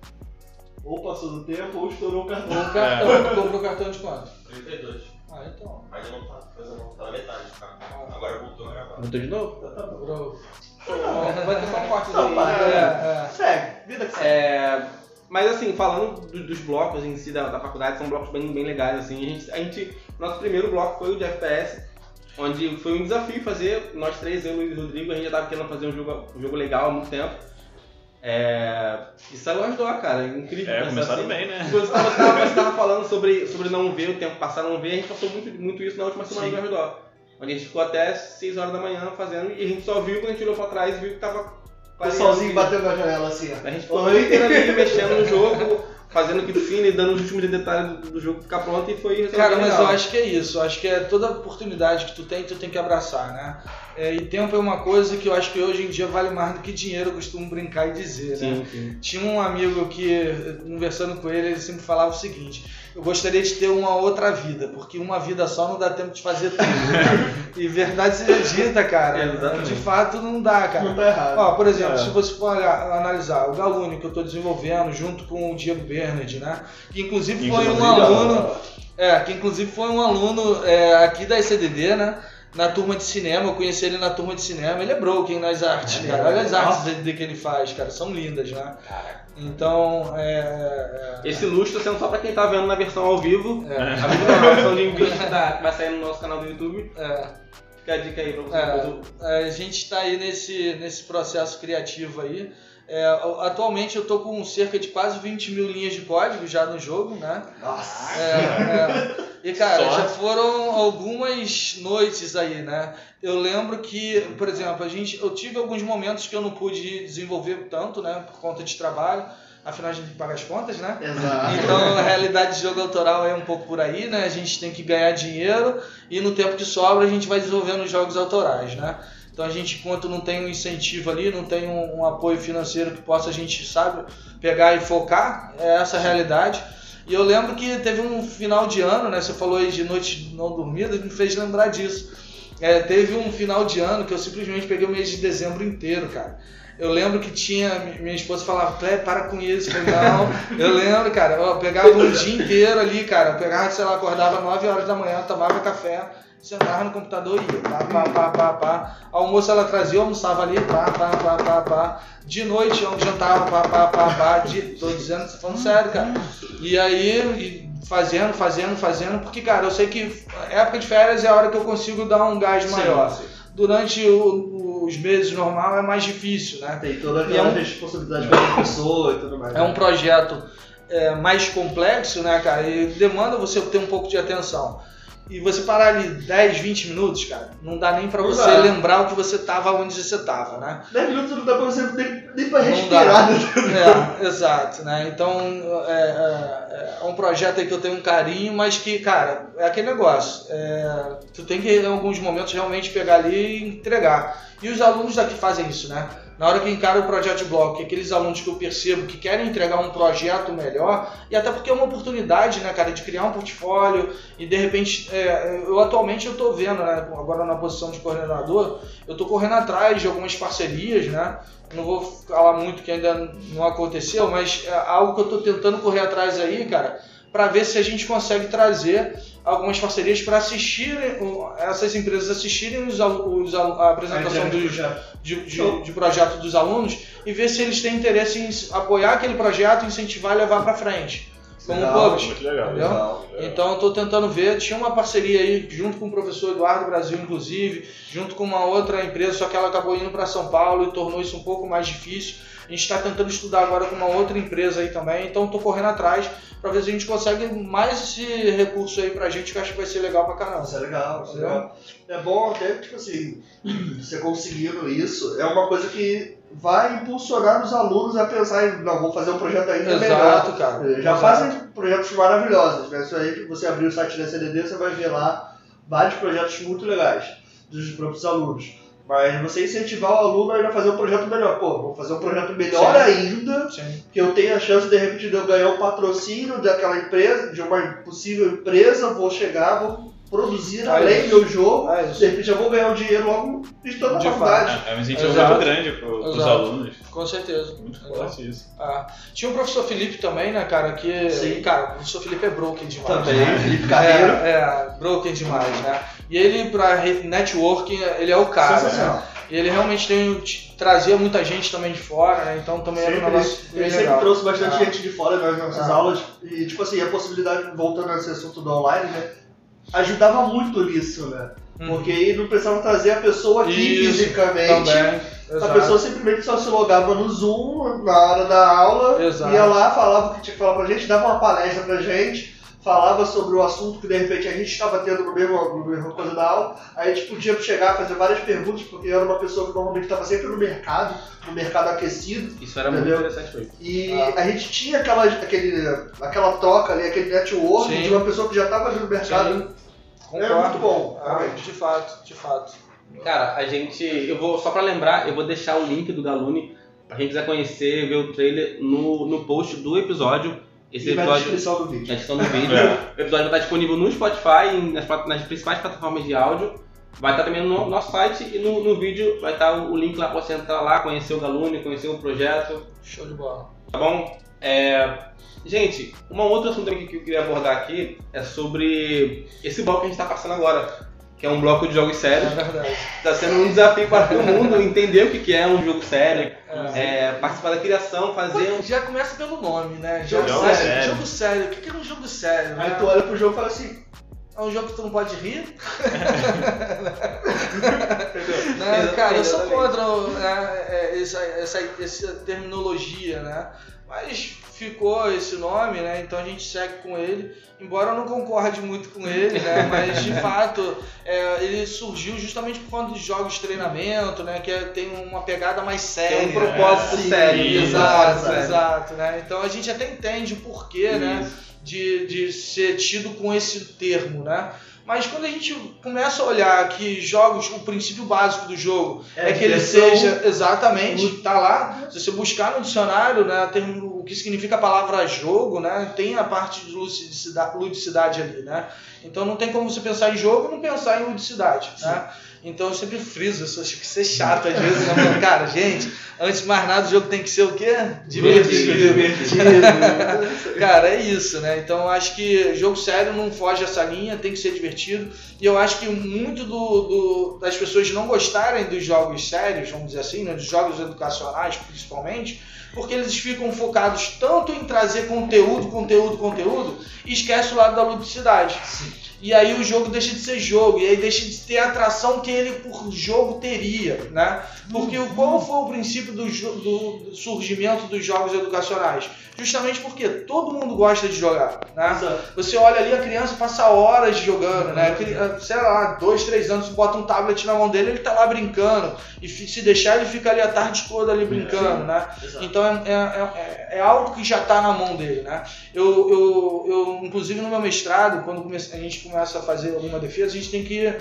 Ou passou do tempo ou estourou o cartão. O cartão, tu comprou o cartão de quanto? 32. Ah, então. Mas não tá fazendo, tá na metade, tá? Agora voltou a gravar. Voltou de novo? Então tá bom. Vai ter só um corte Não, É, é. Segue, vida que segue. É, mas assim, falando do- dos blocos em si da, da faculdade, são blocos bem, bem legais, assim. A gente, a gente- nosso primeiro bloco foi o de FPS, onde foi um desafio fazer, nós três, eu, Luiz e o Rodrigo, a gente já tava querendo fazer um jogo, um jogo legal há muito tempo. É, e saiu as dó, cara, incrível. É, começaram assim. bem, né? Tava, você tava- você tava falando sobre, sobre não ver, o tempo passar não ver, a gente passou muito, muito isso na última semana Sim. do. Onde a gente ficou até 6 horas da manhã fazendo e a gente só viu quando a gente olhou pra trás e viu que tava. O pessoalzinho bateu na janela assim, ó. A gente ficou a noite inteira ali mexendo no jogo, fazendo aquilo fino e dando os últimos detalhes do, do jogo ficar pronto e foi resolvido Cara, mas legal. eu acho que é isso. Eu acho que é toda oportunidade que tu tem, tu tem que abraçar, né? É, e tempo é uma coisa que eu acho que hoje em dia vale mais do que dinheiro, eu costumo brincar e dizer, né? Sim, sim. Tinha um amigo que, conversando com ele, ele sempre falava o seguinte: eu gostaria de ter uma outra vida, porque uma vida só não dá tempo de fazer tudo. e verdade seja dita, cara. Exatamente. De fato não dá, cara. Não tá errado. Ó, por exemplo, É. se você for analisar o Galune que eu estou desenvolvendo junto com o Diego Bernard, né? Que inclusive foi um aluno, é, que inclusive foi um aluno é, aqui da ECDD, né? Na turma de cinema, eu conheci ele na turma de cinema, ele é broken nas artes, cara. Olha as artes dele que ele faz, cara, são lindas, né? Então, é. é, Esse luxo tá sendo só pra quem tá vendo na versão ao vivo. é, A versão de vídeo que tá- que vai sair no nosso canal do YouTube. é. Fica a dica aí pra você. É, É, a gente está aí nesse, nesse processo criativo aí. É, atualmente eu tô com cerca de quase 20 mil linhas de código já no jogo, né? Nossa. É, é. E cara, Só? já foram algumas noites aí, né? Eu lembro que, por exemplo, a gente, eu tive alguns momentos que eu não pude desenvolver tanto, né? Por conta de trabalho. Afinal, a gente tem que pagar as contas, né? Exato. Então, a realidade de jogo autoral é um pouco por aí, né? A gente tem que ganhar dinheiro e no tempo que sobra a gente vai desenvolvendo os jogos autorais, né? Então a gente, enquanto não tem um incentivo ali, não tem um, um apoio financeiro que possa a gente, sabe, pegar e focar, é essa a realidade. E eu lembro que teve um final de ano, né? Você falou aí de noite não dormida, me fez lembrar disso. É, teve um final de ano que eu simplesmente peguei o mês de dezembro inteiro, cara. Eu lembro que tinha. Minha esposa falava, para com isso. Eu não, eu lembro, cara. Eu pegava um dia inteiro ali, cara. Eu pegava, sei lá, acordava 9 horas da manhã, tomava café, sentava no computador e ia. Pá, pá, pá, pá, pá. Almoço ela trazia, eu almoçava ali, pá, pá, pá, pá, pá. De noite eu jantava, pá, pá, pá, pá. De, tô dizendo, tô falando sério, cara. E aí, e fazendo, fazendo, fazendo, porque, cara, eu sei que época de férias é a hora que eu consigo dar um gás maior. Durante o- os meses normal é mais difícil, né? Tem toda E é aquela um- responsabilidade com a pessoa e tudo mais. É um projeto é, mais complexo, né, cara? E demanda você ter um pouco de atenção. E você parar ali 10, 20 minutos, cara, não dá nem pra Não você dá. lembrar o que você tava onde você tava, né? 10 minutos não dá pra você nem, nem pra Não respirar. É, exato, né? Então é, é- é um projeto aí que eu tenho um carinho, mas que, cara, é aquele negócio. é, tu tem que em alguns momentos realmente pegar ali e entregar. E os alunos daqui fazem isso, né? Na hora que eu encaro o projeto de bloco, que aqueles alunos que eu percebo que querem entregar um projeto melhor, e até porque é uma oportunidade, né, cara, de criar um portfólio e de repente, é, eu atualmente eu tô vendo, né, agora na posição de coordenador, eu tô correndo atrás de algumas parcerias, né, não vou falar muito que ainda não aconteceu, mas é algo que eu tô tentando correr atrás aí, cara, para ver se a gente consegue trazer algumas parcerias para assistirem, essas empresas assistirem os, os a apresentação dos, já- de, de, de projeto dos alunos e ver se eles têm interesse em apoiar aquele projeto, incentivar e levar para frente. Como Legal, publisher. Muito legal. Legal. Então eu estou tentando ver, tinha uma parceria aí junto com o professor Eduardo Brasil, inclusive, junto com uma outra empresa, só que ela acabou indo para São Paulo e tornou isso um pouco mais difícil. A gente está tentando estudar agora com uma outra empresa aí também, então estou correndo atrás para ver se a gente consegue mais esse recurso aí pra gente, que eu acho que vai ser legal pra caramba. Isso é legal, isso é legal. É bom até, tipo assim, você conseguindo isso, é uma coisa que vai impulsionar os alunos a pensar em, não, vou fazer um projeto ainda melhor. Exato, cara. Já Exato. fazem projetos maravilhosos, né? Isso aí, você abrir o site da CDD, você vai ver lá vários projetos muito legais dos próprios alunos. Mas você incentivar o aluno a fazer um projeto melhor. Pô, vou fazer um projeto melhor Sim. ainda, Sim. que eu tenha a chance de repente de eu ganhar um patrocínio daquela empresa, de uma possível empresa, vou chegar, vou produzir É além do meu jogo, É de repente já vou ganhar um dinheiro logo estando na De faculdade. É, é um incentivo Exato. muito grande pros Exato. alunos. Com certeza. Muito Exato. forte isso. Ah, tinha o professor Felipe também, né, cara? Que. Sim. Cara, o professor Felipe é broken demais. Também, né? Felipe Carreiro. É, é, broken demais, né? E ele, pra re- networking, ele é o cara. Sensacional. Né? E ele realmente tem, trazia muita gente também de fora, né? Então também era um Sempre, negócio ele bem sempre trouxe bastante Ah. gente de fora nas nossas Ah. aulas e, tipo assim, a possibilidade, voltando a esse assunto do online, né, ajudava muito nisso, né? Uhum. Porque aí não precisava trazer a pessoa aqui Isso, fisicamente. Também. A exato. pessoa simplesmente só se logava no Zoom na hora da aula, Exato. ia lá, falava o que tinha que falar pra gente, dava uma palestra pra gente, falava sobre o assunto que de repente a gente estava tendo no mesmo, no mesmo coisa da aula, aí a gente podia chegar, fazer várias perguntas, porque eu era uma pessoa que normalmente estava sempre no mercado, no mercado aquecido, Isso era muito Entendeu? interessante mesmo. e Ah. a gente tinha aquela, aquele, aquela troca ali, aquele network Sim. de uma pessoa que já estava ali no mercado. Sim, Era concordo. muito bom, Ah, de fato, de fato. Cara, a gente. Eu vou, só pra lembrar, eu vou deixar o link do Galune pra quem quiser conhecer, ver o trailer no, no post do episódio. Esse E na episódio. descrição do Na vídeo. descrição do vídeo. É. O episódio vai estar disponível no Spotify, nas, nas principais plataformas de áudio. Vai estar também no nosso site e no, no vídeo vai estar o, o link lá pra você entrar lá, conhecer o Galune, conhecer o projeto. Show de bola. Tá bom? É, Gente, um outro assunto que eu queria abordar aqui é sobre esse bloco que a gente está passando agora, que é um bloco de jogos É sérios. verdade. Está sendo um desafio para todo mundo entender o que que é um jogo sério, É. é, participar da criação, fazer um. Já começa pelo nome, né? Jogo, Jogo sério. sério. Jogo sério. O que que é um jogo sério? Aí né? tu olha pro jogo e fala assim, É um jogo que tu não pode rir? Né? Cara, eu sou contra né, é, essa, essa, essa terminologia, né? Mas ficou esse nome, né? Então a gente segue com ele. Embora eu não concorde muito com ele, né? Mas de fato é, ele surgiu justamente por conta de jogos de treinamento, né? Que é- tem uma pegada mais séria. Tem um propósito Sim, sério. um Exato, sério. exato, né? Então a gente até entende o porquê, né? Isso. de, de ser tido com esse termo, né? Mas quando a gente começa a olhar que jogos, o princípio básico do jogo é, que ele diversão, seja exatamente, tá lá. Se você buscar no dicionário, né, o que significa a palavra jogo, né, tem a parte de ludicidade, ludicidade ali, né? Então não tem como você pensar em jogo e não pensar em ludicidade, né? Então eu sempre friso, eu acho que ser chato às vezes, né? Cara, gente, antes de mais nada o jogo tem que ser o quê? Divertido. divertido. Cara, é isso, né? Então eu acho que jogo sério não foge essa linha, tem que ser divertido. E eu acho que muito do, do- das pessoas não gostarem dos jogos sérios, vamos dizer assim, né? dos jogos educacionais principalmente, porque eles ficam focados tanto em trazer conteúdo, conteúdo, conteúdo, e esquece o lado da ludicidade. E aí o jogo deixa de ser jogo, e aí deixa de ter a atração que ele por jogo teria, né? Porque o- qual foi o princípio do, do- surgimento dos jogos educacionais? Justamente porque todo mundo gosta de jogar, né? Exato. Você olha ali, a criança passa horas jogando, né? Cri- Sei lá, dois, três anos, você bota um tablet na mão dele, ele tá lá brincando. E se deixar, ele fica ali a tarde toda ali brincando, né? Exato. Então é, é, é, é algo que já está na mão dele, né? Eu, eu, eu, inclusive no meu mestrado, quando comece- a gente começa a fazer alguma defesa, a gente tem que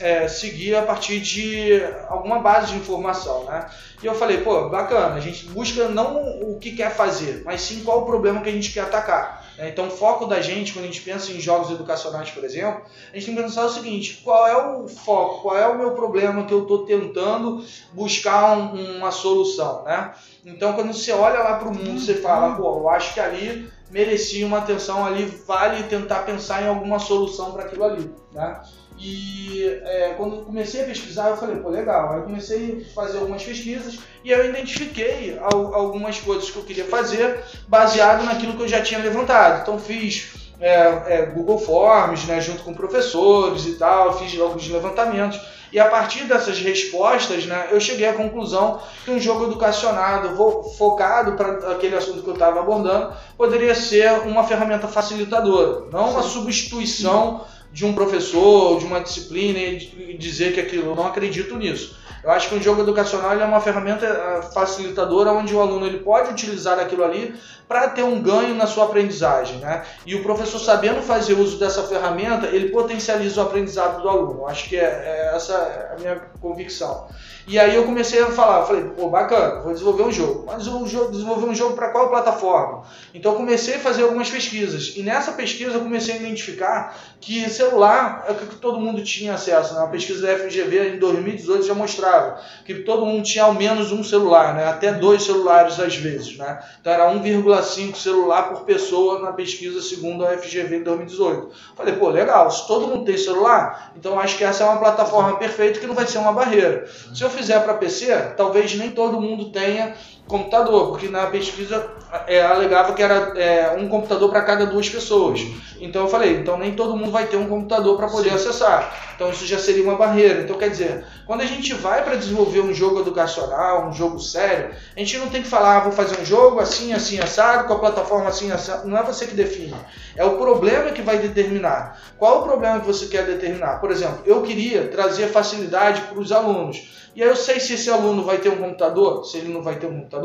é, seguir a partir de alguma base de informação, né? E eu falei, pô, bacana, a gente busca não o que quer fazer, mas sim qual o problema que a gente quer atacar. né? Então, o foco da gente, quando a gente pensa em jogos educacionais, por exemplo, a gente tem que pensar o seguinte: qual é o foco, qual é o meu problema que eu estou tentando buscar um- uma solução, né? Então, quando você olha lá para o mundo, você fala, pô, eu acho que ali merecia uma atenção, ali vale tentar pensar em alguma solução para aquilo ali, né? E é, quando eu comecei a pesquisar, eu falei, pô, legal. Aí eu comecei a fazer algumas pesquisas e eu identifiquei al- algumas coisas que eu queria fazer baseado naquilo que eu já tinha levantado. Então fiz é, é, Google Forms, né, junto com professores e tal, fiz alguns levantamentos. E a partir dessas respostas, né, eu cheguei à conclusão que um jogo educacionado focado para aquele assunto que eu estava abordando poderia ser uma ferramenta facilitadora, não uma substituição de um professor, de uma disciplina e e dizer que aquilo, eu não acredito nisso. Eu acho que um jogo educacional é uma ferramenta eh, facilitadora onde o aluno ele pode utilizar aquilo ali para ter um ganho na sua aprendizagem, né? E o professor sabendo fazer uso dessa ferramenta, ele potencializa o aprendizado do aluno. Eu acho que é, é essa a minha convicção. E aí eu comecei a falar, falei, pô, bacana, vou desenvolver um jogo. Mas vou desenvolver um jogo para qual plataforma? Então comecei a fazer algumas pesquisas. E nessa pesquisa eu comecei a identificar que celular é o que todo mundo tinha acesso. Né? A pesquisa da FGV em 2018 já mostrava que todo mundo tinha ao menos um celular, né? até dois celulares às vezes. Né? Então era 1,5 celular por pessoa na pesquisa segundo a FGV em 2018. Falei, pô, legal, se todo mundo tem celular, então acho que essa é uma plataforma perfeita que não vai ser uma barreira. Se eu fizer para PC, talvez nem todo mundo tenha computador, porque na pesquisa é, alegava que era é, um computador para cada duas pessoas. Então eu falei, então nem todo mundo vai ter um computador para poder acessar. Então isso já seria uma barreira. Então quer dizer, quando a gente vai para desenvolver um jogo educacional, um jogo sério, a gente não tem que falar, ah, vou fazer um jogo assim, assim, assado, com a plataforma assim, assado. Não é você que define. É o problema que vai determinar. Qual o problema que você quer determinar? Por exemplo, eu queria trazer facilidade para os alunos. E aí eu sei se esse aluno vai ter um computador, se ele não vai ter um computador,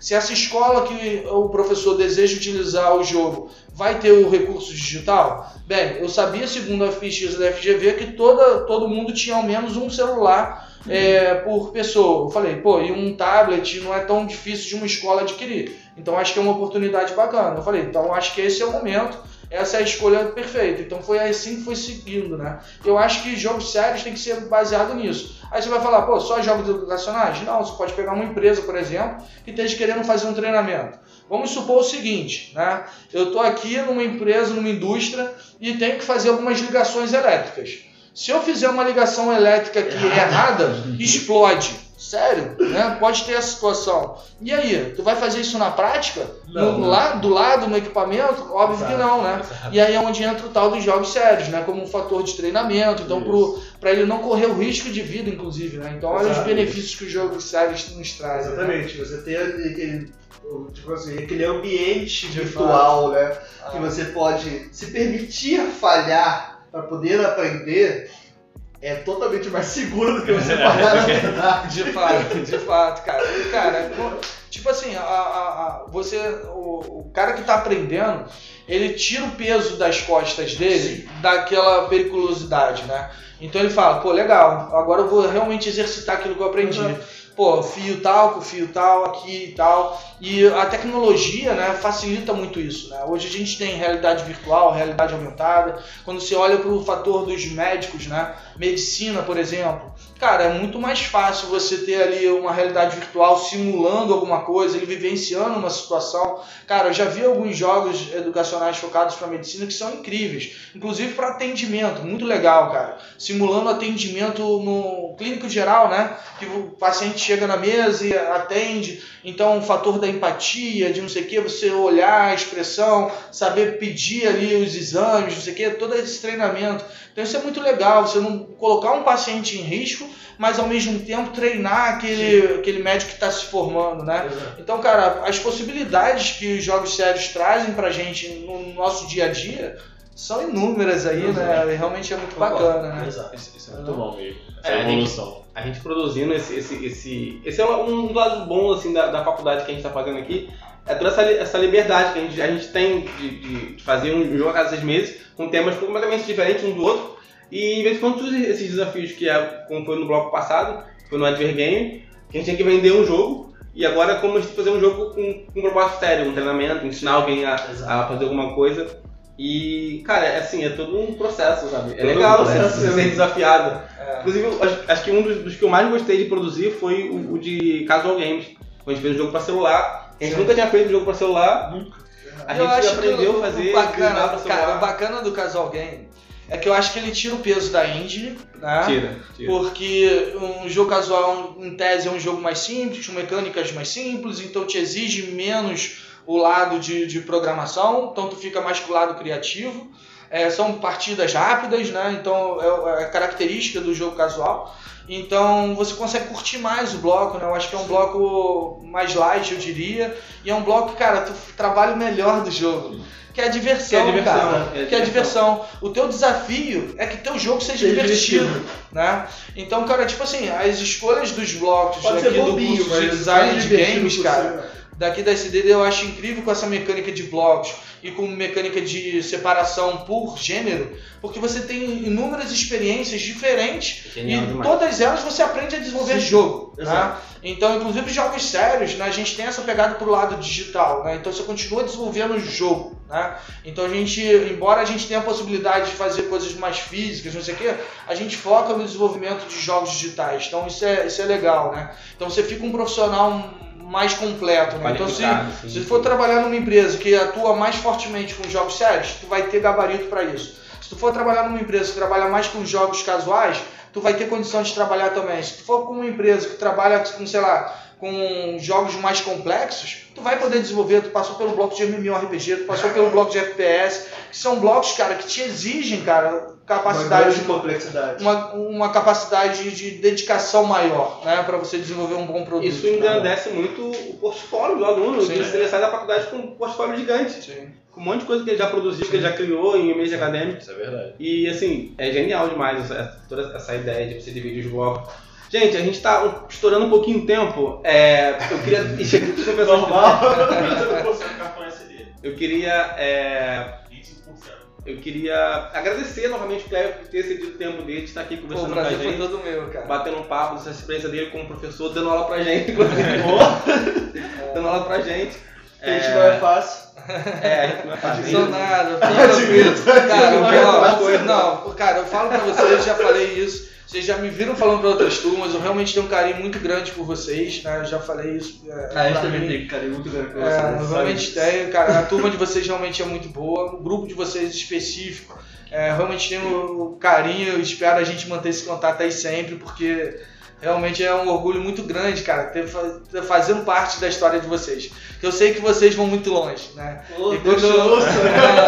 se essa escola que o professor deseja utilizar o jogo vai ter o recurso digital. Bem, eu sabia, segundo a pesquisa da FGV, que toda, todo mundo tinha ao menos um celular é, por pessoa. Eu falei, pô, e um tablet não é tão difícil de uma escola adquirir. Então acho que é uma oportunidade bacana. Eu falei, então acho que esse é o momento essa é a escolha perfeita. Então foi assim que foi seguindo, né? Eu acho que jogos sérios tem que ser baseado nisso. Aí você vai falar, pô, só jogos educacionais? Não, você pode pegar uma empresa, por exemplo, que esteja querendo fazer um treinamento. Vamos supor o seguinte, né? Eu estou aqui numa empresa, numa indústria e tenho que fazer algumas ligações elétricas. Se eu fizer uma ligação elétrica que é errada, explode. Sério, né? Pode ter essa situação. E aí, tu vai fazer isso na prática? Não, no lado, do lado, no equipamento? Óbvio que não, né? E aí é onde entra o tal dos jogos sérios, né? Como um fator de treinamento. Então, pro, pra ele não correr o risco de vida, inclusive, né? Então, olha os Exato. benefícios que os jogos sérios nos trazem. né? Exatamente, você tem aquele, tipo assim, aquele ambiente De virtual, né? Que Ah. você pode se permitir falhar para poder aprender é totalmente mais seguro do que você falhar na verdade. De fato, de fato, cara. E, cara, tipo assim, a, a- a- você, o, o cara que tá aprendendo, ele tira o peso das costas dele daquela periculosidade, né? Então ele fala, pô, legal, agora eu vou realmente exercitar aquilo que eu aprendi. Uhum. Pô, fio tal com fio tal, aqui e tal. E a tecnologia, né, facilita muito isso, né? Hoje a gente tem realidade virtual, realidade aumentada. Quando você olha para o fator dos médicos, né? Medicina, por exemplo. Cara, é muito mais fácil você ter ali uma realidade virtual simulando alguma coisa, ele vivenciando uma situação. Cara, eu já vi alguns jogos educacionais focados para medicina que são incríveis, inclusive para atendimento, muito legal, cara. Simulando atendimento no clínico geral, né? Que o paciente chega na mesa e atende. Então, o fator da empatia, de não sei o que, você olhar a expressão, saber pedir ali os exames, não sei o que, todo esse treinamento. Então, isso é muito legal, você não colocar um paciente em risco, mas ao mesmo tempo treinar aquele, aquele médico que está se formando, né? Então, cara, as possibilidades que os jogos sérios trazem pra gente no nosso dia a dia são inúmeras aí, né? E realmente é muito bacana, né? Exato. Isso, isso é muito bom mesmo. Essa É, a gente- evolução. a gente produzindo esse, esse, esse, esse é um dos lados bons assim da, da faculdade que a gente está fazendo aqui, é toda essa, essa liberdade que a gente, a gente tem de, de- de fazer um jogo a cada seis meses, com temas completamente diferentes um do outro. E, em vez de quando surgem esses desafios, que é como foi no bloco passado, foi no Adver Game, que a gente tinha que vender um jogo, e agora como a gente fazer um jogo com, com um propósito sério, um treinamento, ensinar alguém a, a fazer alguma coisa. E, cara, é assim, é todo um processo, sabe? É Todo legal um processo, ser desafiado. É. Inclusive, acho que um dos, dos que eu mais gostei de produzir foi o, o de Casual Games. Quando a gente fez um jogo pra celular. A gente Sim. nunca tinha feito um jogo pra celular. A Eu gente acho aprendeu a fazer. Bacana, cara, o bacana do Casual Game é que eu acho que ele tira o peso da indie, né? Tira, tira. Porque um jogo casual, em tese, é um jogo mais simples, com mecânicas mais simples, então te exige menos o lado de, de programação, então tu fica mais com o lado criativo. É, são partidas rápidas, né? Então é, é a característica do jogo casual. Então você consegue curtir mais o bloco, né? Eu acho que é um bloco mais light, eu diria. E é um bloco, cara, tu trabalha o melhor do jogo. Que é a diversão, Que é a diversão, cara. é a que é a diversão. diversão. O teu desafio é que teu jogo seja divertido, divertido. né? Então, cara, tipo assim, as escolhas dos blocos Pode daqui ser do bobinho, curso de design de games, cara, daqui da SDD eu acho incrível com essa mecânica de blocos e com mecânica de separação por gênero, porque você tem inúmeras experiências diferentes Genial e demais. todas elas você aprende a desenvolver jogo. Né? Então, inclusive jogos sérios, né, a gente tem essa pegada pro lado digital, né? Então você continua desenvolvendo o jogo, né? Então a gente, embora a gente tenha a possibilidade de fazer coisas mais físicas, não sei o quê, a gente foca no desenvolvimento de jogos digitais. Então isso é, isso é legal, né? Então você fica um profissional mais completo, né? Então se, sim. se for trabalhar numa empresa que atua mais fortemente com jogos sérios, tu vai ter gabarito para isso. Se tu for trabalhar numa empresa que trabalha mais com jogos casuais, tu vai ter condição de trabalhar também. Se tu for com uma empresa que trabalha com, sei lá, com jogos mais complexos, tu vai poder desenvolver, tu passou pelo bloco de MMORPG, tu passou pelo bloco de FPS, que são blocos, cara, que te exigem, cara, capacidade de complexidade. uma, uma capacidade de dedicação maior, né, para você desenvolver um bom produto. Isso engrandece muito o portfólio do aluno. Sim. Ele ele sai da faculdade com um portfólio gigante. Sim. Com um monte de coisa que ele já produziu, que ele já criou em meios acadêmicos. Isso é verdade. E assim, é genial demais essa, toda essa ideia de você dividir os blocos. Gente, a gente tá estourando um pouquinho o tempo. É, eu queria. Ixi, deixa eu pensar. Normal. 25% do cartão SD. Eu queria. é, 25%. eu queria agradecer novamente o Cleber por ter cedido o tempo dele de estar aqui Pô, conversando com a prazer foi gente. todo meu, cara. Batendo um papo dessa experiência dele como professor, dando aula pra gente, inclusive. dando aula pra gente. A gente não é fácil. É, a gente não é fácil. Sou nada, fica tranquilo. Cara, eu, é não, cara, eu falo pra vocês, já falei isso. Vocês já me viram falando pra outras turmas, eu realmente tenho um carinho muito grande por vocês, né? Eu já falei isso. É, A gente também tem carinho muito grande com É, você. eu né? realmente tenho, cara. A turma de vocês realmente é muito boa. O grupo de vocês específico, é, realmente tenho o carinho. Eu espero a gente manter esse contato aí sempre, porque realmente é um orgulho muito grande, cara, ter, ter fazendo parte da história de vocês. Eu sei que vocês vão muito longe, né? Ô, E Deus quando- ouça.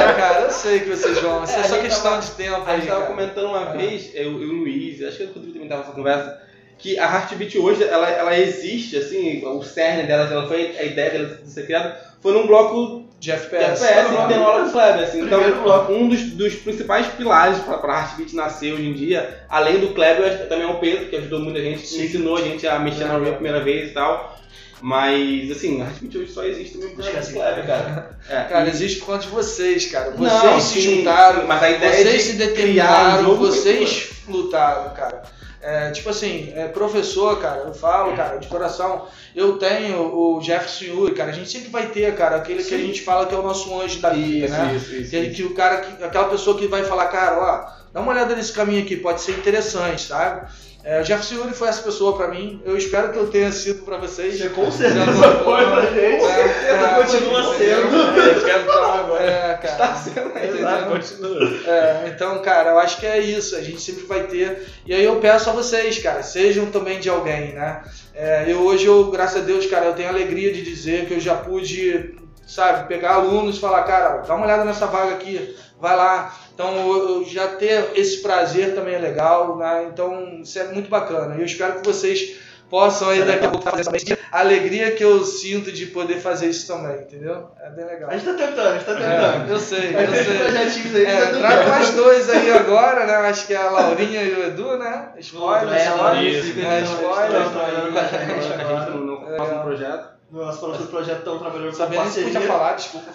É, cara, eu sei que vocês vão. Isso É, é, só questão tava- de tempo A aí. gente tava cara. comentando uma É. vez, eu, eu e o Luiz, acho que Rodrigo também tava nessa conversa, que a Heartbeat hoje, ela, ela existe, assim, o cerne dela, ela foi, a ideia dela de ser criada, foi num bloco De de FPS. FPS e aula com o Kleber, assim. Então, bloco. um dos, dos principais pilares para a Heartbeat nascer hoje em dia, além do Kleber, também é o Pedro, que ajudou muita gente, ensinou a gente a mexer na Unreal a primeira vez e tal. Mas, assim, a Heartbeat hoje só existe mesmo por causa do Kleber, cara. É, Cara, existe por conta de vocês, cara. Vocês Não, se juntaram, mas a ideia vocês de se criar um determinaram, foi vocês lutaram, cara. É, tipo assim, é, professor, cara, eu falo, cara, de coração, eu tenho o Jefferson Yuri, cara, a gente sempre vai ter, cara, aquele que a gente fala que é o nosso anjo da vida, Isso, né? isso, isso. Que, que o cara, que, aquela pessoa que vai falar, cara, ó, dá uma olhada nesse caminho aqui, pode ser interessante, sabe? É, o Jefferson Yuri foi essa pessoa pra mim, eu espero que eu tenha sido pra vocês. Você com certeza foi pra gente. É, é, continua entendeu? sendo. É, eu quero falar agora. É, cara. Tá sendo aí, Exato. Continua. É, então, cara, eu acho que é isso. A gente sempre vai ter. E aí eu peço a vocês, cara, sejam também de alguém, né? É, eu hoje, eu, graças a Deus, cara, eu tenho a alegria de dizer que eu já pude, sabe, pegar alunos e falar, cara, dá uma olhada nessa vaga aqui, vai lá. Então, eu, já ter esse prazer também é legal, né? Então, isso é muito bacana. E eu espero que vocês possam aí daqui a pouco fazer também. A alegria que eu sinto de poder fazer isso também, entendeu? É bem legal. A gente tá tentando, a gente tá É, tentando. eu sei, eu sei. projetinhos aí, É, tá trago mais dois aí agora, né? Acho que é a Laurinha e o Edu, né? Spoiler, É, spoiler. Laurinha, É, spoiler. estão trabalhando com a gente no, É. próximo projeto. Nós falamos do projeto estão trabalhando com Sabia parceria. podia falar, desculpa.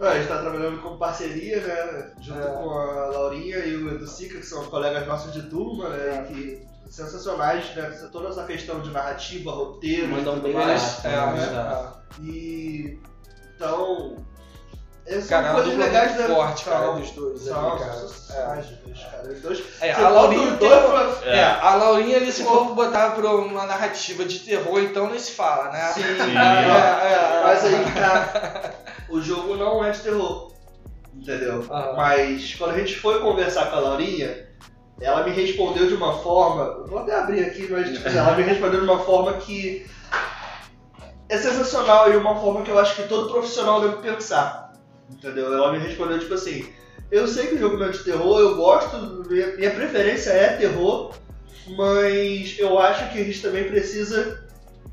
A gente tá trabalhando com parceria, né? Junto É. com a Laurinha e o Edu Sica, que são colegas nossos de turma, né? E que sensacionais, né? Toda essa questão de narrativa, roteiro. Mandam e bem mais. mais. É, né? é. E. Então. Essas Cara, é coisas dupla legais muito da. forte, cara, São- dos dois São, ali, cara. são sensacionais, os dois, cara. Os dois. É, a Laurinha bota o tem dois uma- pra- É, a Laurinha ali, se for botar pra uma narrativa de terror, então nem se fala, né? Sim, Sim. é, é, mas aí que tá. O jogo não é de terror. Entendeu? Aham. Mas quando a gente foi conversar com a Laurinha, ela me respondeu de uma forma. eu Vou até abrir aqui, mas tipo, ela me respondeu de uma forma que é sensacional e uma forma que eu acho que todo profissional deve pensar. Entendeu? Ela me respondeu tipo assim. Eu sei que o jogo não é de terror, eu gosto, minha, preferência é terror, mas eu acho que a gente também precisa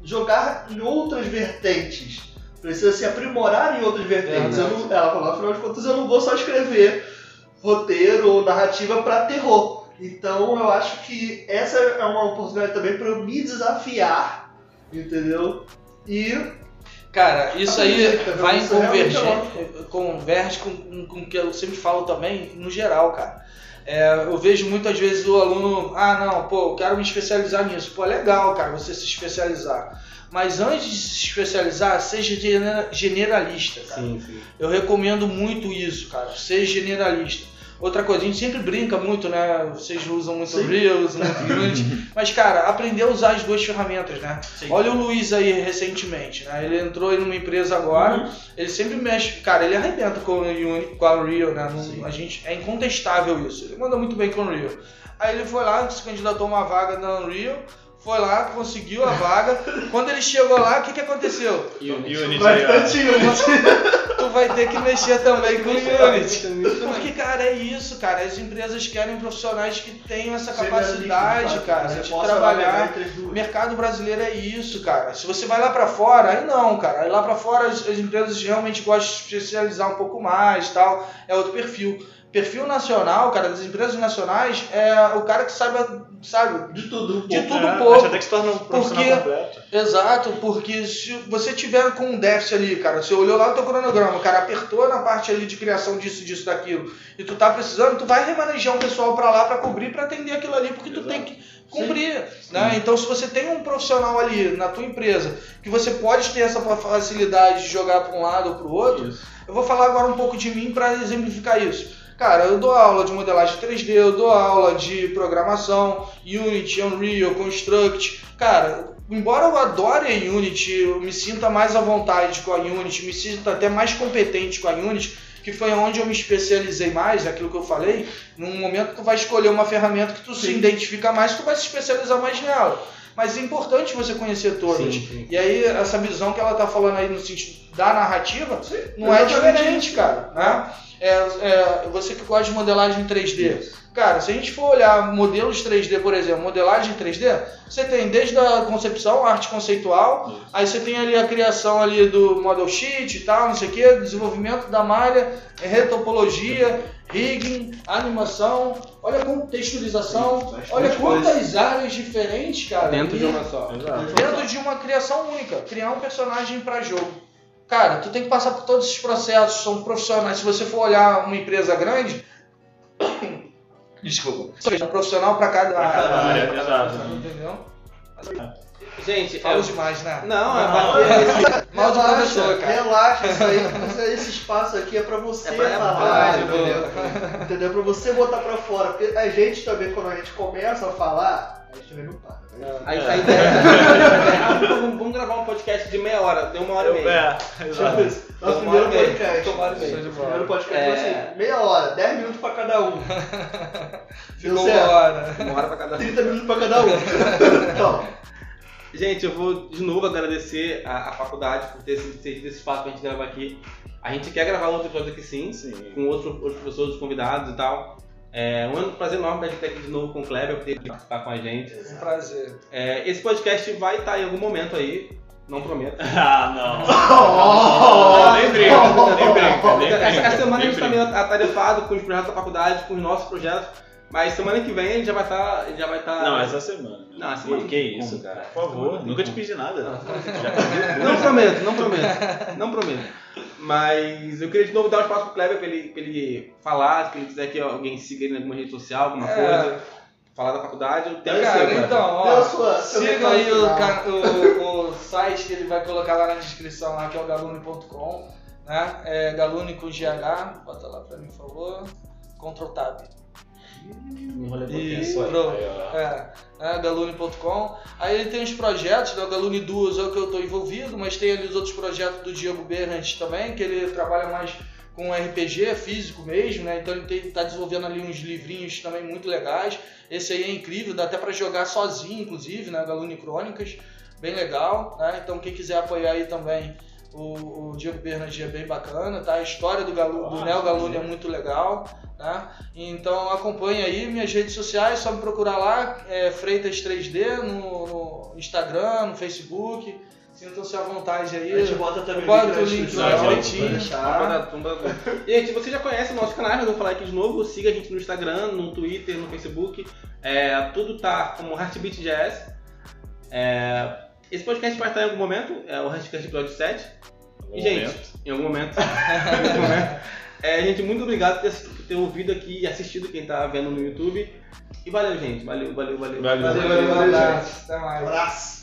jogar em outras vertentes. Precisa se aprimorar em outras vertentes. Eu não- ela falou, afinal de contas, eu não vou só escrever roteiro ou narrativa para terror. Então eu acho que essa é uma oportunidade também para eu me desafiar, entendeu? E Cara, isso aí vai em é convergência, converge com, com o que eu sempre falo também, no geral, cara. É, eu vejo muitas vezes o aluno, ah não, pô, eu quero me especializar nisso. Pô, é legal, cara, você se especializar. Mas antes de se especializar, seja genera- generalista, cara. Sim, sim. Eu recomendo muito isso, cara. Seja generalista. Outra coisa, a gente sempre brinca muito, né? Vocês usam muito Sim. Usam muito Unity. Mas, cara, aprender a usar as duas ferramentas, né? Sim. Olha o Luiz aí recentemente, né? Ele entrou aí numa empresa agora, ele sempre mexe, cara, ele arrebenta com, o Uni- com a Unreal, né? Sim. a gente, é incontestável isso. Ele manda muito bem com o Unreal. Aí ele foi lá, se candidatou a uma vaga na Unreal, foi lá, conseguiu a vaga. Quando ele chegou lá, o que, que aconteceu? Unity, bastante Unity. Tu vai ter que mexer também com o Unity. Porque, cara, é isso, cara. As empresas querem profissionais que tenham essa capacidade, cara, de trabalhar. O mercado brasileiro é isso, cara. Se você vai lá pra fora, aí não, cara. Aí lá pra fora as, as empresas realmente gostam de especializar um pouco mais, tal. É outro perfil. Perfil nacional, cara, das empresas nacionais é o cara que sabe, sabe, De tudo um de pouco. tudo É, pouco. Você até que se torna um profissional Porque- completo. Exato, porque se você tiver com um déficit ali, cara, você olhou lá o teu cronograma, o cara apertou na parte ali de criação disso, disso, daquilo, e tu tá precisando, tu vai remanejar um pessoal pra lá pra cobrir, pra atender aquilo ali, porque tu Exato. tem que cumprir, né? Então se você tem um profissional ali na tua empresa, que você pode ter essa facilidade de jogar pra um lado ou pro outro, Isso. eu vou falar agora um pouco de mim para exemplificar isso. Cara, eu dou aula de modelagem 3D, eu dou aula de programação, Unity, Unreal, Construct. Cara, embora eu adore a Unity, eu me sinta mais à vontade com a Unity, me sinta até mais competente com a Unity, que foi onde eu me especializei mais, aquilo que eu falei, num momento tu vai escolher uma ferramenta que tu se Sim. identifica mais, tu vai se especializar mais nela. Mas é importante você conhecer todas. Sim, sim. E aí, essa visão que ela tá falando aí no sentido da narrativa, não é diferente, cara. Né? É, é, você que gosta de modelagem 3D. Cara, se a gente for olhar modelos 3D, por exemplo, modelagem 3D, você tem desde a concepção, arte conceitual, Isso. aí você tem ali a criação ali do model sheet e tal, não sei o que, desenvolvimento da malha, retopologia, rigging, animação, olha como texturização, Bastante olha quantas áreas diferentes, cara. Dentro E- de uma só. Exato. dentro de uma criação única, criar um personagem para jogo. Cara, tu tem que passar por todos esses processos, são profissionais. Se você for olhar uma empresa grande, desculpa, seja um profissional para cada Pra cada área, área, exato. entendeu? Gente, Falo é- demais, né? não, é bater. Mal de relaxa, professor, cara. relaxa, isso aí, esse espaço aqui é pra você É pra- é falar, entendeu? Entendeu? Pra você botar pra fora. Porque a gente também, quando a gente começa a falar, a gente né? A, a ideia é. Vamos, vamos gravar um podcast de meia hora, deu uma hora e meia. é, exato. Nosso primeiro podcast. Uma hora e meia. Primeiro podcast É. foi assim, meia hora, 10 minutos pra cada um. Ficou uma hora. Uma hora pra cada um. 30 minutos pra cada um. Então, Gente, eu vou de novo agradecer a, a faculdade por ter sido cedido esse espaço pra gente gravar aqui. A gente quer gravar outro episódio aqui sim, Sim. com outros, outros professores, convidados e tal. É um prazer enorme pra gente estar aqui de novo com o Kleber, poder participar com a gente. Um prazer. É, esse podcast vai estar em algum momento aí, não prometo. Ah, não. Oh, nem brinca, nem brinca, nem Essa, brinca. essa semana a gente está meio atarefado com os projetos da faculdade, com os nossos projetos. Mas semana que vem ele já vai estar. já vai estar. Não, essa semana. Não, essa semana que, que isso, como. cara. Por favor, nunca te pedi nada. Não, Não prometo, não prometo. Não prometo. Mas eu queria de novo dar um espaço pro Kleber pra ele, pra ele falar, se ele quiser que alguém siga ele em alguma rede social, alguma É. coisa, falar da faculdade, o tempo é Cara, seu, então, ó, sua- siga aí o, o- o site que ele vai colocar lá na descrição, lá, que é o galune.com, né? É galune com GH, bota lá pra mim, por favor. Ctrl Tab. Enrolei pouquinho. Isso, ó. É, né, galune.com. Aí ele tem os projetos, né, o Galune Duas é o que eu estou envolvido, mas tem ali os outros projetos do Diego Bernat também, que ele trabalha mais com RPG físico mesmo, né? Então ele está desenvolvendo ali uns livrinhos também muito legais. Esse aí é incrível, dá até para jogar sozinho, inclusive, né? Galune Crônicas, bem legal, né? Então quem quiser apoiar aí também o, o Diego Bernardi é bem bacana, tá? A história do, Galu, do Neo Galune é muito legal, né? Então acompanhe aí minhas redes sociais, só me procurar lá, é, Freitas 3D no, no Instagram, no Facebook. Sintam-se à vontade aí. A gente bota também na o link lá direitinho, tá? E gente, você já conhece o nosso canal, mas eu vou falar aqui de novo. Siga a gente no Instagram, no Twitter, no Facebook. É, tudo tá como HeartBeat.js. É, esse podcast vai estar em algum momento, é o Heartcast episódio 7. E, gente, em algum momento. em algum momento. É, gente, muito obrigado por ter, por ter ouvido aqui e assistido quem tá vendo no YouTube. E valeu, gente. Valeu, valeu, valeu. Valeu. Valeu, valeu, valeu, mais. Abraço.